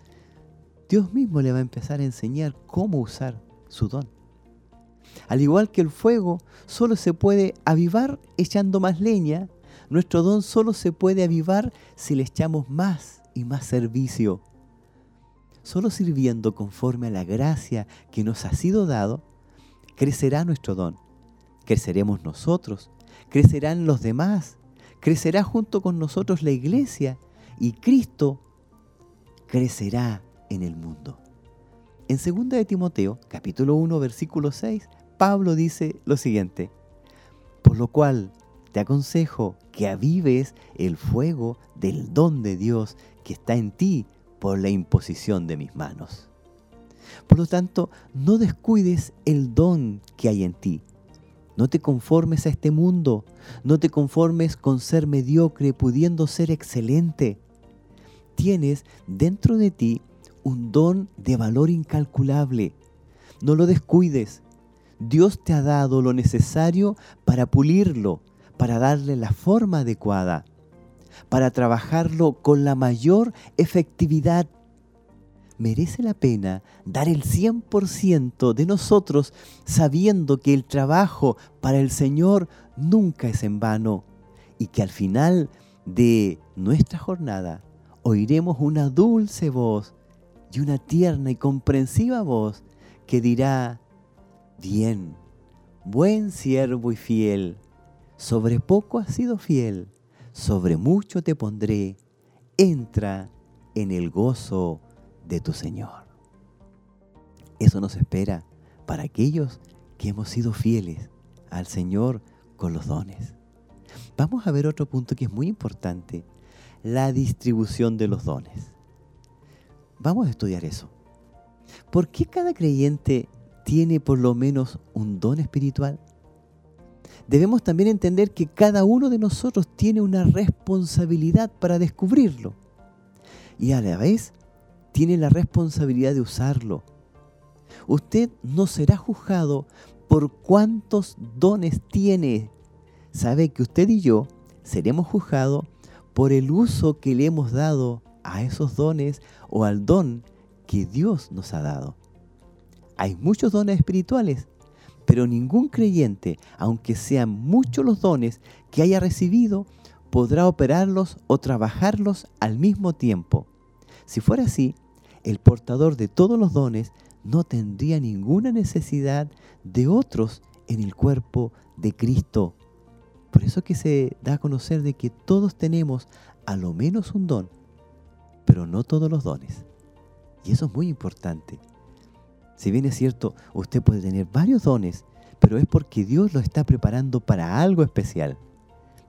Dios mismo le va a empezar a enseñar cómo usar su don? Al igual que el fuego solo se puede avivar echando más leña, nuestro don solo se puede avivar si le echamos más y más servicio. Solo sirviendo conforme a la gracia que nos ha sido dado, crecerá nuestro don. Creceremos nosotros, crecerán los demás, crecerá junto con nosotros la iglesia y Cristo crecerá en el mundo. En 2 de Timoteo, capítulo 1, versículo 6, Pablo dice lo siguiente, por lo cual te aconsejo que avives el fuego del don de Dios que está en ti por la imposición de mis manos. Por lo tanto, no descuides el don que hay en ti. No te conformes a este mundo, no te conformes con ser mediocre pudiendo ser excelente. Tienes dentro de ti un don de valor incalculable. No lo descuides, Dios te ha dado lo necesario para pulirlo, para darle la forma adecuada, para trabajarlo con la mayor efectividad. Merece la pena dar el 100% de nosotros sabiendo que el trabajo para el Señor nunca es en vano y que al final de nuestra jornada oiremos una dulce voz y una tierna y comprensiva voz que dirá, Bien, buen siervo y fiel, sobre poco has sido fiel, sobre mucho te pondré, entra en el gozo de tu Señor. Eso nos espera para aquellos que hemos sido fieles al Señor con los dones. Vamos a ver otro punto que es muy importante, la distribución de los dones. Vamos a estudiar eso. ¿Por qué cada creyente tiene por lo menos un don espiritual? Debemos también entender que cada uno de nosotros tiene una responsabilidad para descubrirlo y a la vez tiene la responsabilidad de usarlo. Usted no será juzgado por cuántos dones tiene. Sabe que usted y yo seremos juzgados por el uso que le hemos dado a esos dones o al don que Dios nos ha dado. Hay muchos dones espirituales, pero ningún creyente, aunque sean muchos los dones que haya recibido, podrá operarlos o trabajarlos al mismo tiempo. Si fuera así, el portador de todos los dones no tendría ninguna necesidad de otros en el cuerpo de Cristo. Por eso que se da a conocer de que todos tenemos a lo menos un don, pero no todos los dones. Y eso es muy importante. Si bien es cierto, usted puede tener varios dones, pero es porque Dios lo está preparando para algo especial.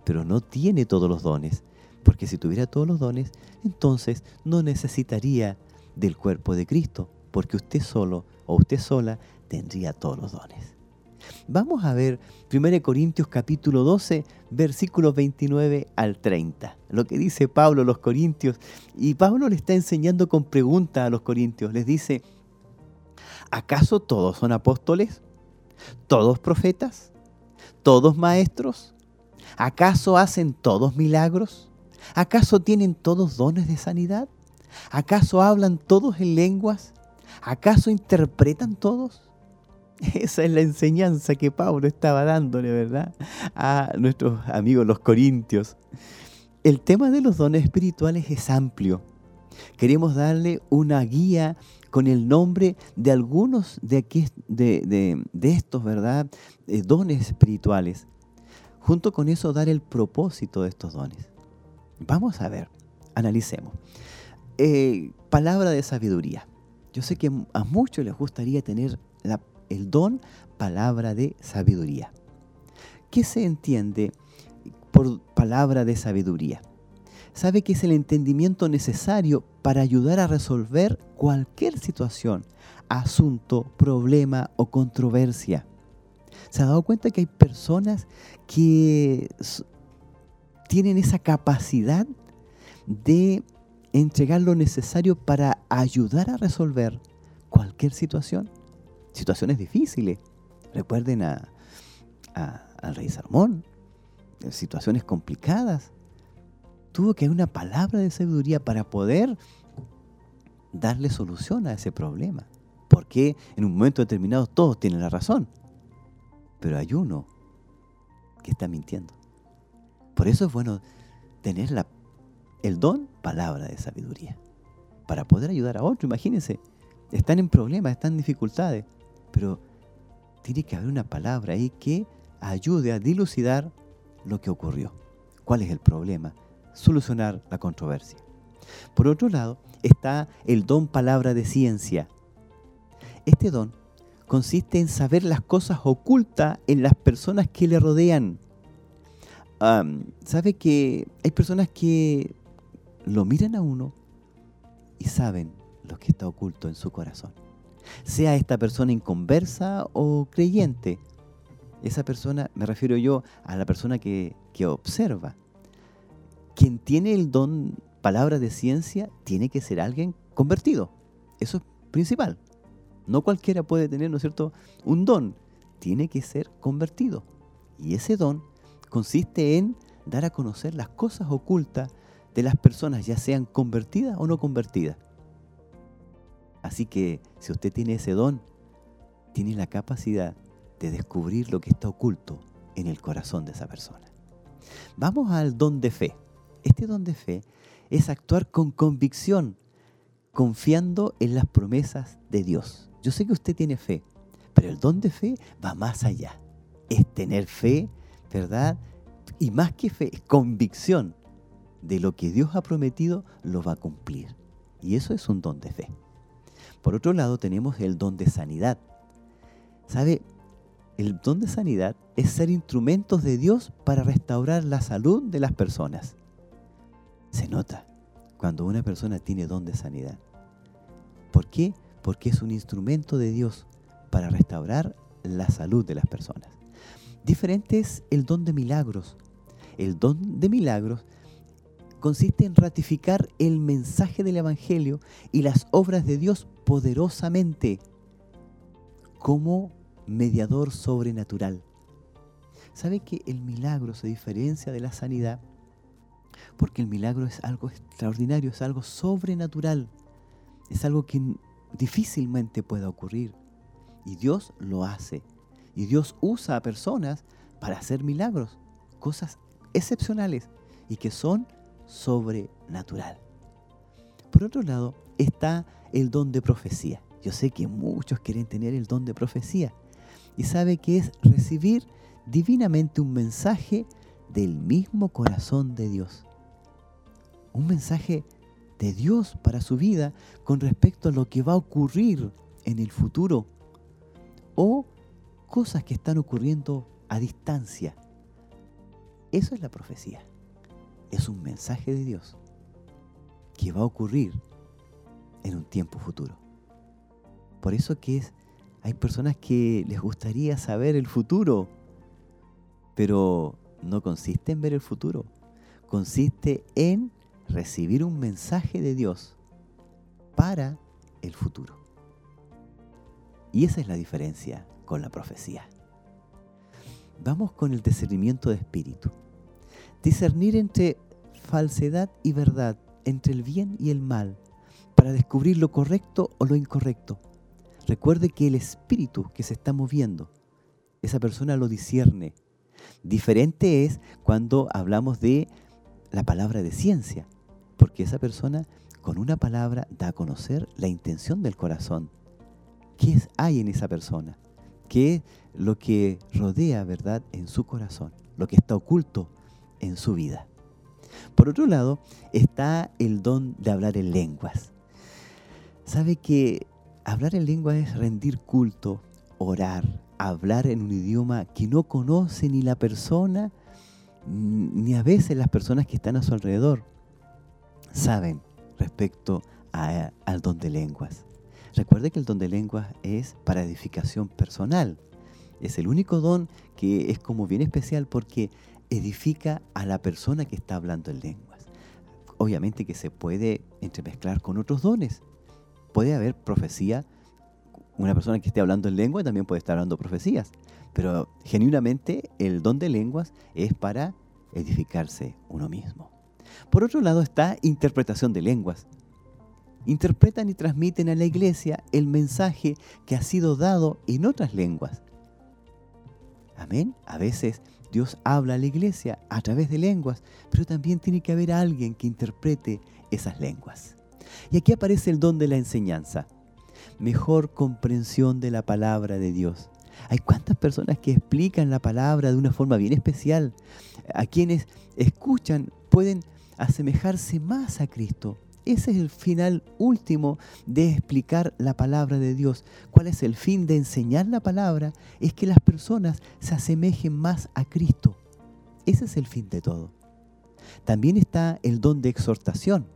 Pero no tiene todos los dones, porque si tuviera todos los dones, entonces no necesitaría del cuerpo de Cristo, porque usted solo o usted sola tendría todos los dones. Vamos a ver 1 Corintios capítulo 12, versículos 29 al 30. Lo que dice Pablo a los Corintios. Y Pablo le está enseñando con preguntas a los Corintios. Les dice, ¿Acaso todos son apóstoles? ¿Todos profetas? ¿Todos maestros? ¿Acaso hacen todos milagros? ¿Acaso tienen todos dones de sanidad? ¿Acaso hablan todos en lenguas? ¿Acaso interpretan todos? Esa es la enseñanza que Pablo estaba dándole, ¿verdad? A nuestros amigos los corintios. El tema de los dones espirituales es amplio. Queremos darle una guía con el nombre de algunos de, aquí, de, estos, ¿verdad? Eh, dones espirituales. Junto con eso, dar el propósito de estos dones. Vamos a ver, analicemos. Eh, palabra de sabiduría. Yo sé que a muchos les gustaría tener la el don palabra de sabiduría. ¿Qué se entiende por palabra de sabiduría? Sabe que es el entendimiento necesario para ayudar a resolver cualquier situación, asunto, problema o controversia. ¿Se ha dado cuenta que hay personas que tienen esa capacidad de entregar lo necesario para ayudar a resolver cualquier situación? Situaciones difíciles. Recuerden a, al rey Salomón, situaciones complicadas. Tuvo que haber una palabra de sabiduría para poder darle solución a ese problema. Porque en un momento determinado todos tienen la razón. Pero hay uno que está mintiendo. Por eso es bueno tener el don, palabra de sabiduría. Para poder ayudar a otro. Imagínense, están en problemas, están en dificultades. Pero tiene que haber una palabra ahí que ayude a dilucidar lo que ocurrió. ¿Cuál es el problema? Solucionar la controversia. Por otro lado, está el don palabra de ciencia. Este don consiste en saber las cosas ocultas en las personas que le rodean. sabe que hay personas que lo miran a uno y saben lo que está oculto en su corazón. Sea esta persona inconversa o creyente, esa persona, me refiero yo a la persona que, que observa. Quien tiene el don, palabra de ciencia, tiene que ser alguien convertido. Eso es principal. No cualquiera puede tener, ¿no es cierto?, un don. Tiene que ser convertido. Y ese don consiste en dar a conocer las cosas ocultas de las personas, ya sean convertidas o no convertidas. Así que si usted tiene ese don, tiene la capacidad de descubrir lo que está oculto en el corazón de esa persona. Vamos al don de fe. Este don de fe es actuar con convicción, confiando en las promesas de Dios. Yo sé que usted tiene fe, pero el don de fe va más allá. Es tener fe, ¿verdad? Y más que fe, es convicción de lo que Dios ha prometido, lo va a cumplir. Y eso es un don de fe. Por otro lado, tenemos el don de sanidad. ¿Sabe? El don de sanidad es ser instrumentos de Dios para restaurar la salud de las personas. Se nota cuando una persona tiene don de sanidad. ¿Por qué? Porque es un instrumento de Dios para restaurar la salud de las personas. Diferente es el don de milagros. El don de milagros consiste en ratificar el mensaje del Evangelio y las obras de Dios poderosamente como mediador sobrenatural. ¿Sabe que el milagro se diferencia de la sanidad? Porque el milagro es algo extraordinario, es algo sobrenatural, es algo que difícilmente pueda ocurrir. Y Dios lo hace. Y Dios usa a personas para hacer milagros, cosas excepcionales y que son sobrenatural. Por otro lado, está el don de profecía. Yo sé que muchos quieren tener el don de profecía, y sabe que es recibir divinamente un mensaje del mismo corazón de Dios. Un mensaje de Dios para su vida con respecto a lo que va a ocurrir en el futuro o cosas que están ocurriendo a distancia. Eso es la profecía. Es un mensaje de Dios que va a ocurrir en un tiempo futuro. Por eso que es hay personas que les gustaría saber el futuro, pero no consiste en ver el futuro, consiste en recibir un mensaje de Dios para el futuro. Y esa es la diferencia con la profecía. Vamos con el discernimiento de espíritu. Discernir entre falsedad y verdad, entre el bien y el mal, para descubrir lo correcto o lo incorrecto. Recuerde que el espíritu que se está moviendo, esa persona lo discierne. Diferente es cuando hablamos de la palabra de ciencia, porque esa persona con una palabra da a conocer la intención del corazón. ¿Qué hay en esa persona? ¿Qué es lo que rodea, verdad, en su corazón? Lo que está oculto en su vida. Por otro lado, está el don de hablar en lenguas. Sabe que hablar en lengua es rendir culto orar, hablar en un idioma que no conoce ni la persona, ni a veces las personas que están a su alrededor saben respecto al don de lenguas. Recuerde que el don de lenguas es para edificación personal. Es el único don que es como bien especial porque edifica a la persona que está hablando en lenguas. Obviamente que se puede entremezclar con otros dones. Puede haber profecía. Una persona que esté hablando en lengua también puede estar hablando profecías. Pero genuinamente el don de lenguas es para edificarse uno mismo. Por otro lado está interpretación de lenguas. Interpretan y transmiten a la iglesia el mensaje que ha sido dado en otras lenguas. Amén. A veces Dios habla a la iglesia a través de lenguas, pero también tiene que haber alguien que interprete esas lenguas. Y aquí aparece el don de la enseñanza. Mejor comprensión de la palabra de Dios. Hay cuántas personas que explican la palabra de una forma bien especial. A quienes escuchan pueden asemejarse más a Cristo. Ese es el final último de explicar la palabra de Dios. ¿Cuál es el fin de enseñar la palabra? Es que las personas se asemejen más a Cristo. Ese es el fin de todo. También está el don de exhortación.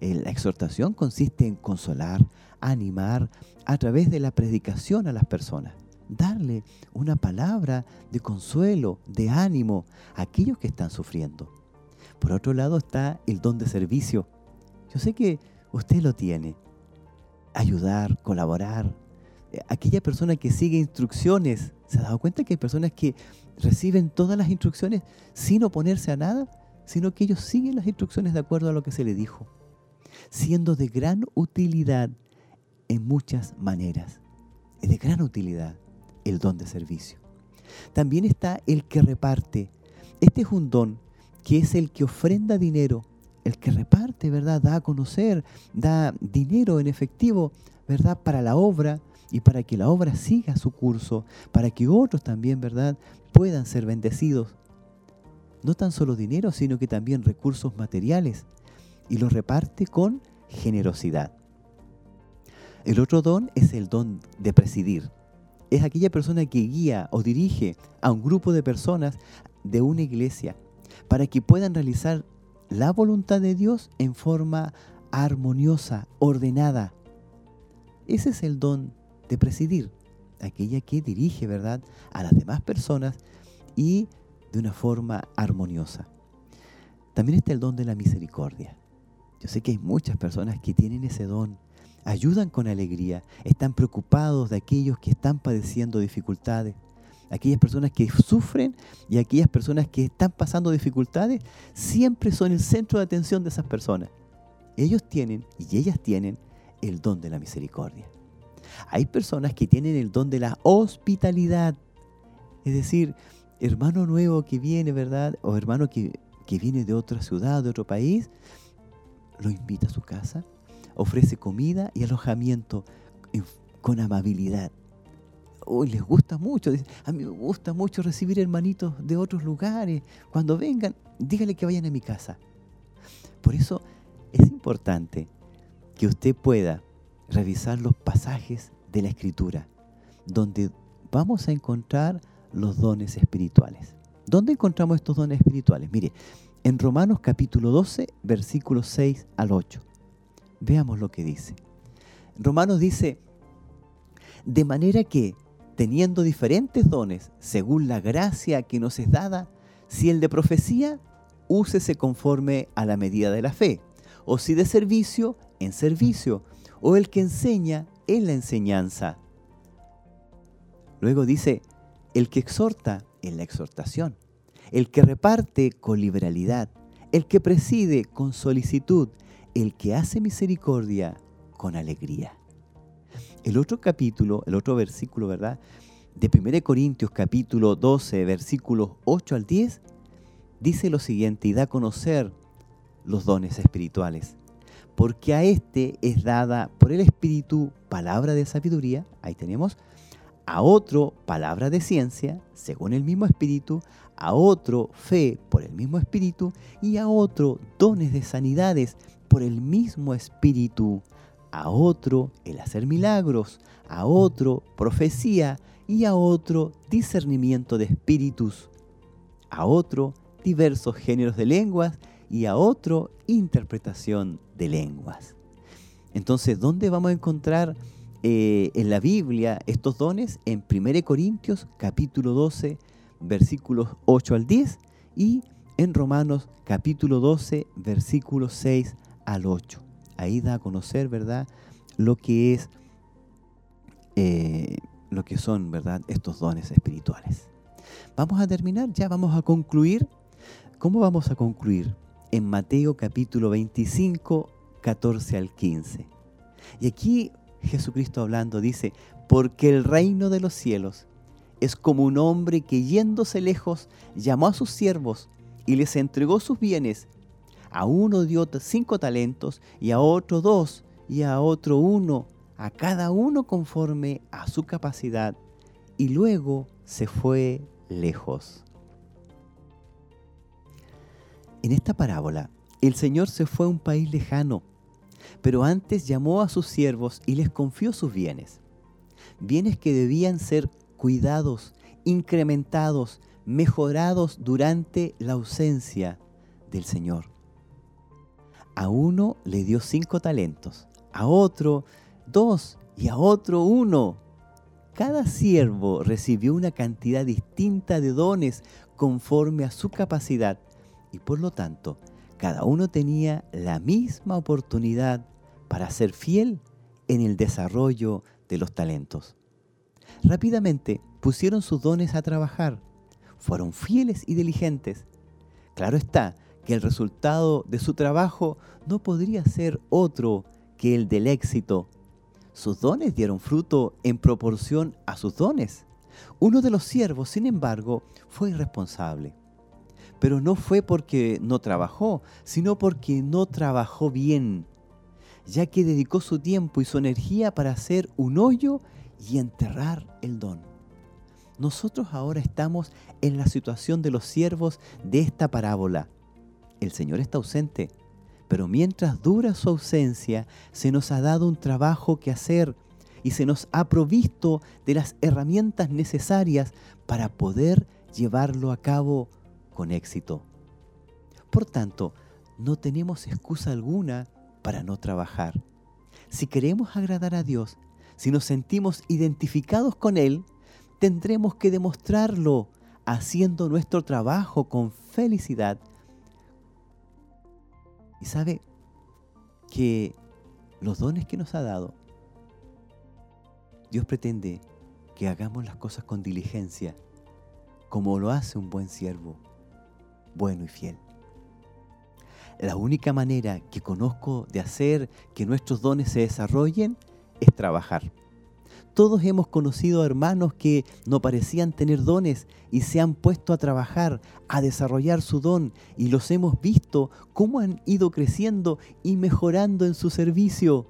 La exhortación consiste en consolar, animar a través de la predicación a las personas. Darle una palabra de consuelo, de ánimo a aquellos que están sufriendo. Por otro lado está el don de servicio yo sé que usted lo tiene. Ayudar, colaborar. Eh, aquella persona que sigue instrucciones, ¿se ha dado cuenta que hay personas que reciben todas las instrucciones sin oponerse a nada? Sino que ellos siguen las instrucciones de acuerdo a lo que se les dijo. Siendo de gran utilidad en muchas maneras. Es de gran utilidad el don de servicio. También está el que reparte. Este es un don que es el que ofrenda dinero el que reparte, ¿verdad? Da a conocer, da dinero en efectivo, ¿verdad? Para la obra y para que la obra siga su curso, para que otros también, ¿verdad? Puedan ser bendecidos. No tan solo dinero, sino que también recursos materiales. Y los reparte con generosidad. El otro don es el don de presidir. Es aquella persona que guía o dirige a un grupo de personas de una iglesia para que puedan realizar la voluntad de Dios en forma armoniosa, ordenada. Ese es el don de presidir, aquella que dirige, ¿verdad?, a las demás personas y de una forma armoniosa. También está el don de la misericordia. Yo sé que hay muchas personas que tienen ese don, ayudan con alegría, están preocupados de aquellos que están padeciendo dificultades, aquellas personas que sufren y aquellas personas que están pasando dificultades, siempre son el centro de atención de esas personas. Ellos tienen y ellas tienen el don de la misericordia. Hay personas que tienen el don de la hospitalidad, es decir, hermano nuevo que viene, ¿verdad? O hermano que, que viene de otra ciudad, de otro país, lo invita a su casa, ofrece comida y alojamiento con amabilidad les gusta mucho. a mí me gusta mucho recibir hermanitos de otros lugares. Cuando vengan, dígale que vayan a mi casa. Por eso es importante que usted pueda revisar los pasajes de la Escritura, donde vamos a encontrar los dones espirituales. ¿Dónde encontramos estos dones espirituales? Mire, en Romanos capítulo 12, versículos 6 al 8. Veamos lo que dice. Romanos dice, de manera que teniendo diferentes dones según la gracia que nos es dada, si el de profecía, úsese conforme a la medida de la fe, o si de servicio, en servicio, o el que enseña, en la enseñanza. Luego dice, el que exhorta, en la exhortación, el que reparte con liberalidad, el que preside con solicitud, el que hace misericordia con alegría. El otro capítulo, el otro versículo, ¿verdad? De 1 Corintios capítulo 12, versículos 8 al 10, dice lo siguiente y da a conocer los dones espirituales. Porque a este es dada por el Espíritu palabra de sabiduría, ahí tenemos, a otro palabra de ciencia, según el mismo Espíritu, a otro fe por el mismo Espíritu y a otro dones de sanidades por el mismo Espíritu, a otro el hacer milagros, a otro profecía y a otro discernimiento de espíritus, a otro diversos géneros de lenguas y a otro interpretación de lenguas. Entonces, ¿dónde vamos a encontrar eh, en la Biblia estos dones? En 1 Corintios capítulo 12, versículos 8 al 10 y en Romanos capítulo 12, versículos 6 al 8. Ahí da a conocer, ¿verdad?, lo que es, eh, lo que son, ¿verdad?, estos dones espirituales. Vamos a terminar, ya vamos a concluir. ¿Cómo vamos a concluir? En Mateo capítulo 25, 14 al 15. Y aquí Jesucristo hablando dice, porque el reino de los cielos es como un hombre que yéndose lejos llamó a sus siervos y les entregó sus bienes. A uno dio cinco talentos y a otro dos y a otro uno, a cada uno conforme a su capacidad. Y luego se fue lejos. En esta parábola, el Señor se fue a un país lejano, pero antes llamó a sus siervos y les confió sus bienes. Bienes que debían ser cuidados, incrementados, mejorados durante la ausencia del Señor. A uno le dio cinco talentos, a otro dos y a otro uno. Cada siervo recibió una cantidad distinta de dones conforme a su capacidad y por lo tanto cada uno tenía la misma oportunidad para ser fiel en el desarrollo de los talentos. Rápidamente pusieron sus dones a trabajar, fueron fieles y diligentes. Claro está que el resultado de su trabajo no podría ser otro que el del éxito. Sus dones dieron fruto en proporción a sus dones. Uno de los siervos, sin embargo, fue irresponsable. Pero no fue porque no trabajó, sino porque no trabajó bien, ya que dedicó su tiempo y su energía para hacer un hoyo y enterrar el don. Nosotros ahora estamos en la situación de los siervos de esta parábola. El Señor está ausente, pero mientras dura su ausencia, se nos ha dado un trabajo que hacer y se nos ha provisto de las herramientas necesarias para poder llevarlo a cabo con éxito. Por tanto, no tenemos excusa alguna para no trabajar. Si queremos agradar a Dios, si nos sentimos identificados con Él, tendremos que demostrarlo haciendo nuestro trabajo con felicidad. Y sabe que los dones que nos ha dado, Dios pretende que hagamos las cosas con diligencia, como lo hace un buen siervo, bueno y fiel. La única manera que conozco de hacer que nuestros dones se desarrollen es trabajar. Todos hemos conocido hermanos que no parecían tener dones y se han puesto a trabajar, a desarrollar su don y los hemos visto cómo han ido creciendo y mejorando en su servicio.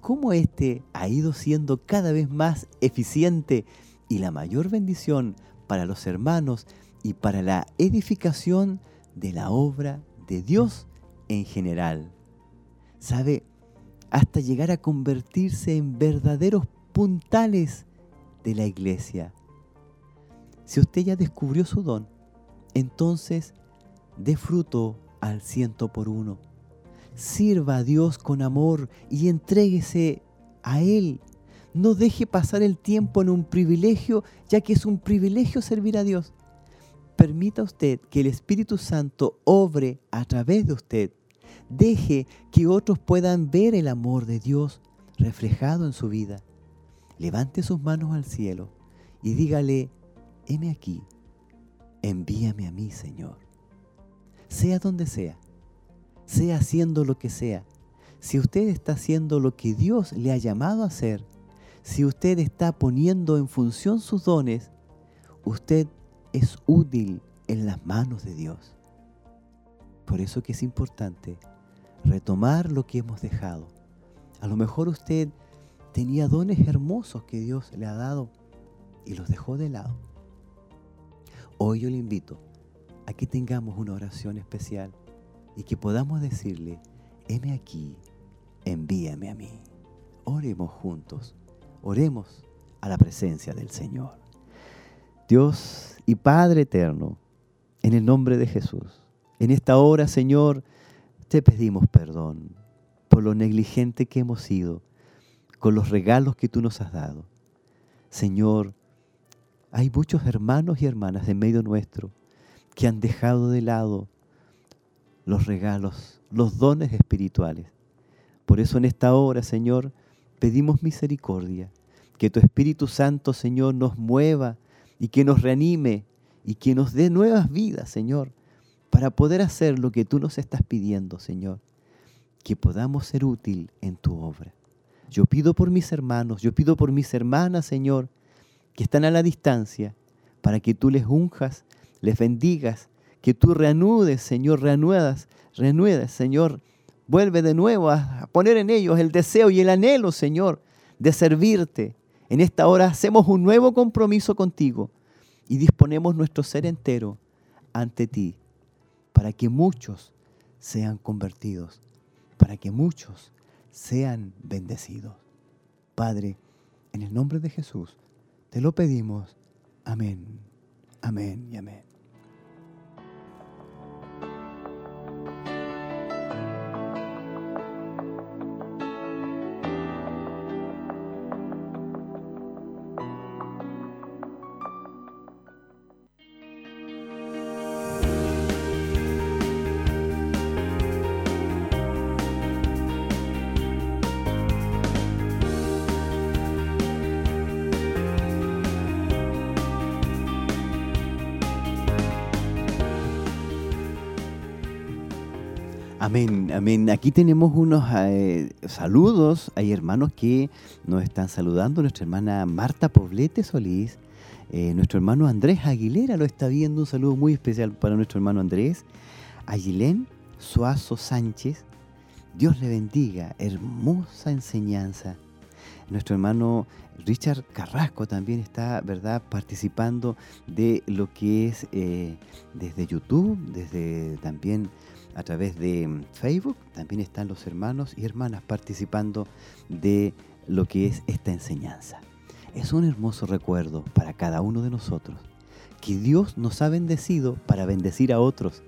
Cómo éste ha ido siendo cada vez más eficiente y la mayor bendición para los hermanos y para la edificación de la obra de Dios en general. ¿Sabe? Hasta llegar a convertirse en verdaderos puntales de la iglesia. Si usted ya descubrió su don, entonces dé fruto al ciento por uno. Sirva a Dios con amor y entréguese a Él. No deje pasar el tiempo en un privilegio, ya que es un privilegio servir a Dios. Permita usted que el Espíritu Santo obre a través de usted. Deje que otros puedan ver el amor de Dios reflejado en su vida levante sus manos al cielo y dígale, heme aquí, envíame a mí, Señor. Sea donde sea, sea haciendo lo que sea, si usted está haciendo lo que Dios le ha llamado a hacer, si usted está poniendo en función sus dones, usted es útil en las manos de Dios. Por eso que es importante retomar lo que hemos dejado. A lo mejor usted tenía dones hermosos que Dios le ha dado y los dejó de lado. Hoy yo le invito a que tengamos una oración especial y que podamos decirle, heme aquí, envíame a mí. Oremos juntos, oremos a la presencia del Señor. Dios y Padre eterno, en el nombre de Jesús, en esta hora, Señor, te pedimos perdón por lo negligente que hemos sido con los regalos que tú nos has dado. Señor, hay muchos hermanos y hermanas en medio nuestro que han dejado de lado los regalos, los dones espirituales. Por eso en esta hora, Señor, pedimos misericordia, que tu Espíritu Santo, Señor, nos mueva y que nos reanime y que nos dé nuevas vidas, Señor, para poder hacer lo que tú nos estás pidiendo, Señor, que podamos ser útil en tu obra. Yo pido por mis hermanos, yo pido por mis hermanas, Señor, que están a la distancia, para que tú les unjas, les bendigas, que tú reanudes, Señor, reanudas, reanudes, Señor, vuelve de nuevo a poner en ellos el deseo y el anhelo, Señor, de servirte. En esta hora hacemos un nuevo compromiso contigo y disponemos nuestro ser entero ante ti para que muchos sean convertidos, para que muchos sean bendecidos. Padre, en el nombre de Jesús, te lo pedimos. Amén, amén y amén. Amén, amén. Aquí tenemos unos eh, saludos. Hay hermanos que nos están saludando. Nuestra hermana Marta Poblete Solís. Eh, nuestro hermano Andrés Aguilera lo está viendo. Un saludo muy especial para nuestro hermano Andrés. Aguilén Suazo Sánchez. Dios le bendiga. Hermosa enseñanza. Nuestro hermano Richard Carrasco también está, ¿verdad?, participando de lo que es eh, desde YouTube, desde también a través de mm, Facebook. También están los hermanos y hermanas participando de lo que es esta enseñanza. Es un hermoso recuerdo para cada uno de nosotros que Dios nos ha bendecido para bendecir a otros,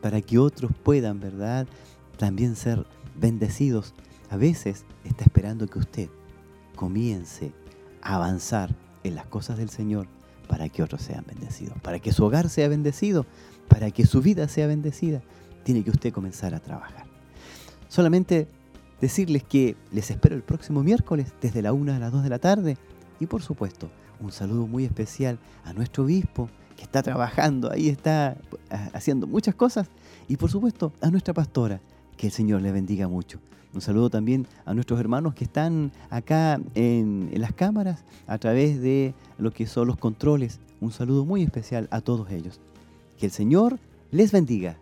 para que otros puedan, ¿verdad?, también ser bendecidos. A veces está esperando que usted comience a avanzar en las cosas del Señor para que otros sean bendecidos, para que su hogar sea bendecido, para que su vida sea bendecida, tiene que usted comenzar a trabajar. Solamente decirles que les espero el próximo miércoles desde la 1 a las 2 de la tarde y por supuesto un saludo muy especial a nuestro obispo que está trabajando, ahí está ah, haciendo muchas cosas y por supuesto a nuestra pastora, que el Señor le bendiga mucho. Un saludo también a nuestros hermanos que están acá en, en, las cámaras a través de lo que son los controles. Un saludo muy especial a todos ellos. Que el Señor les bendiga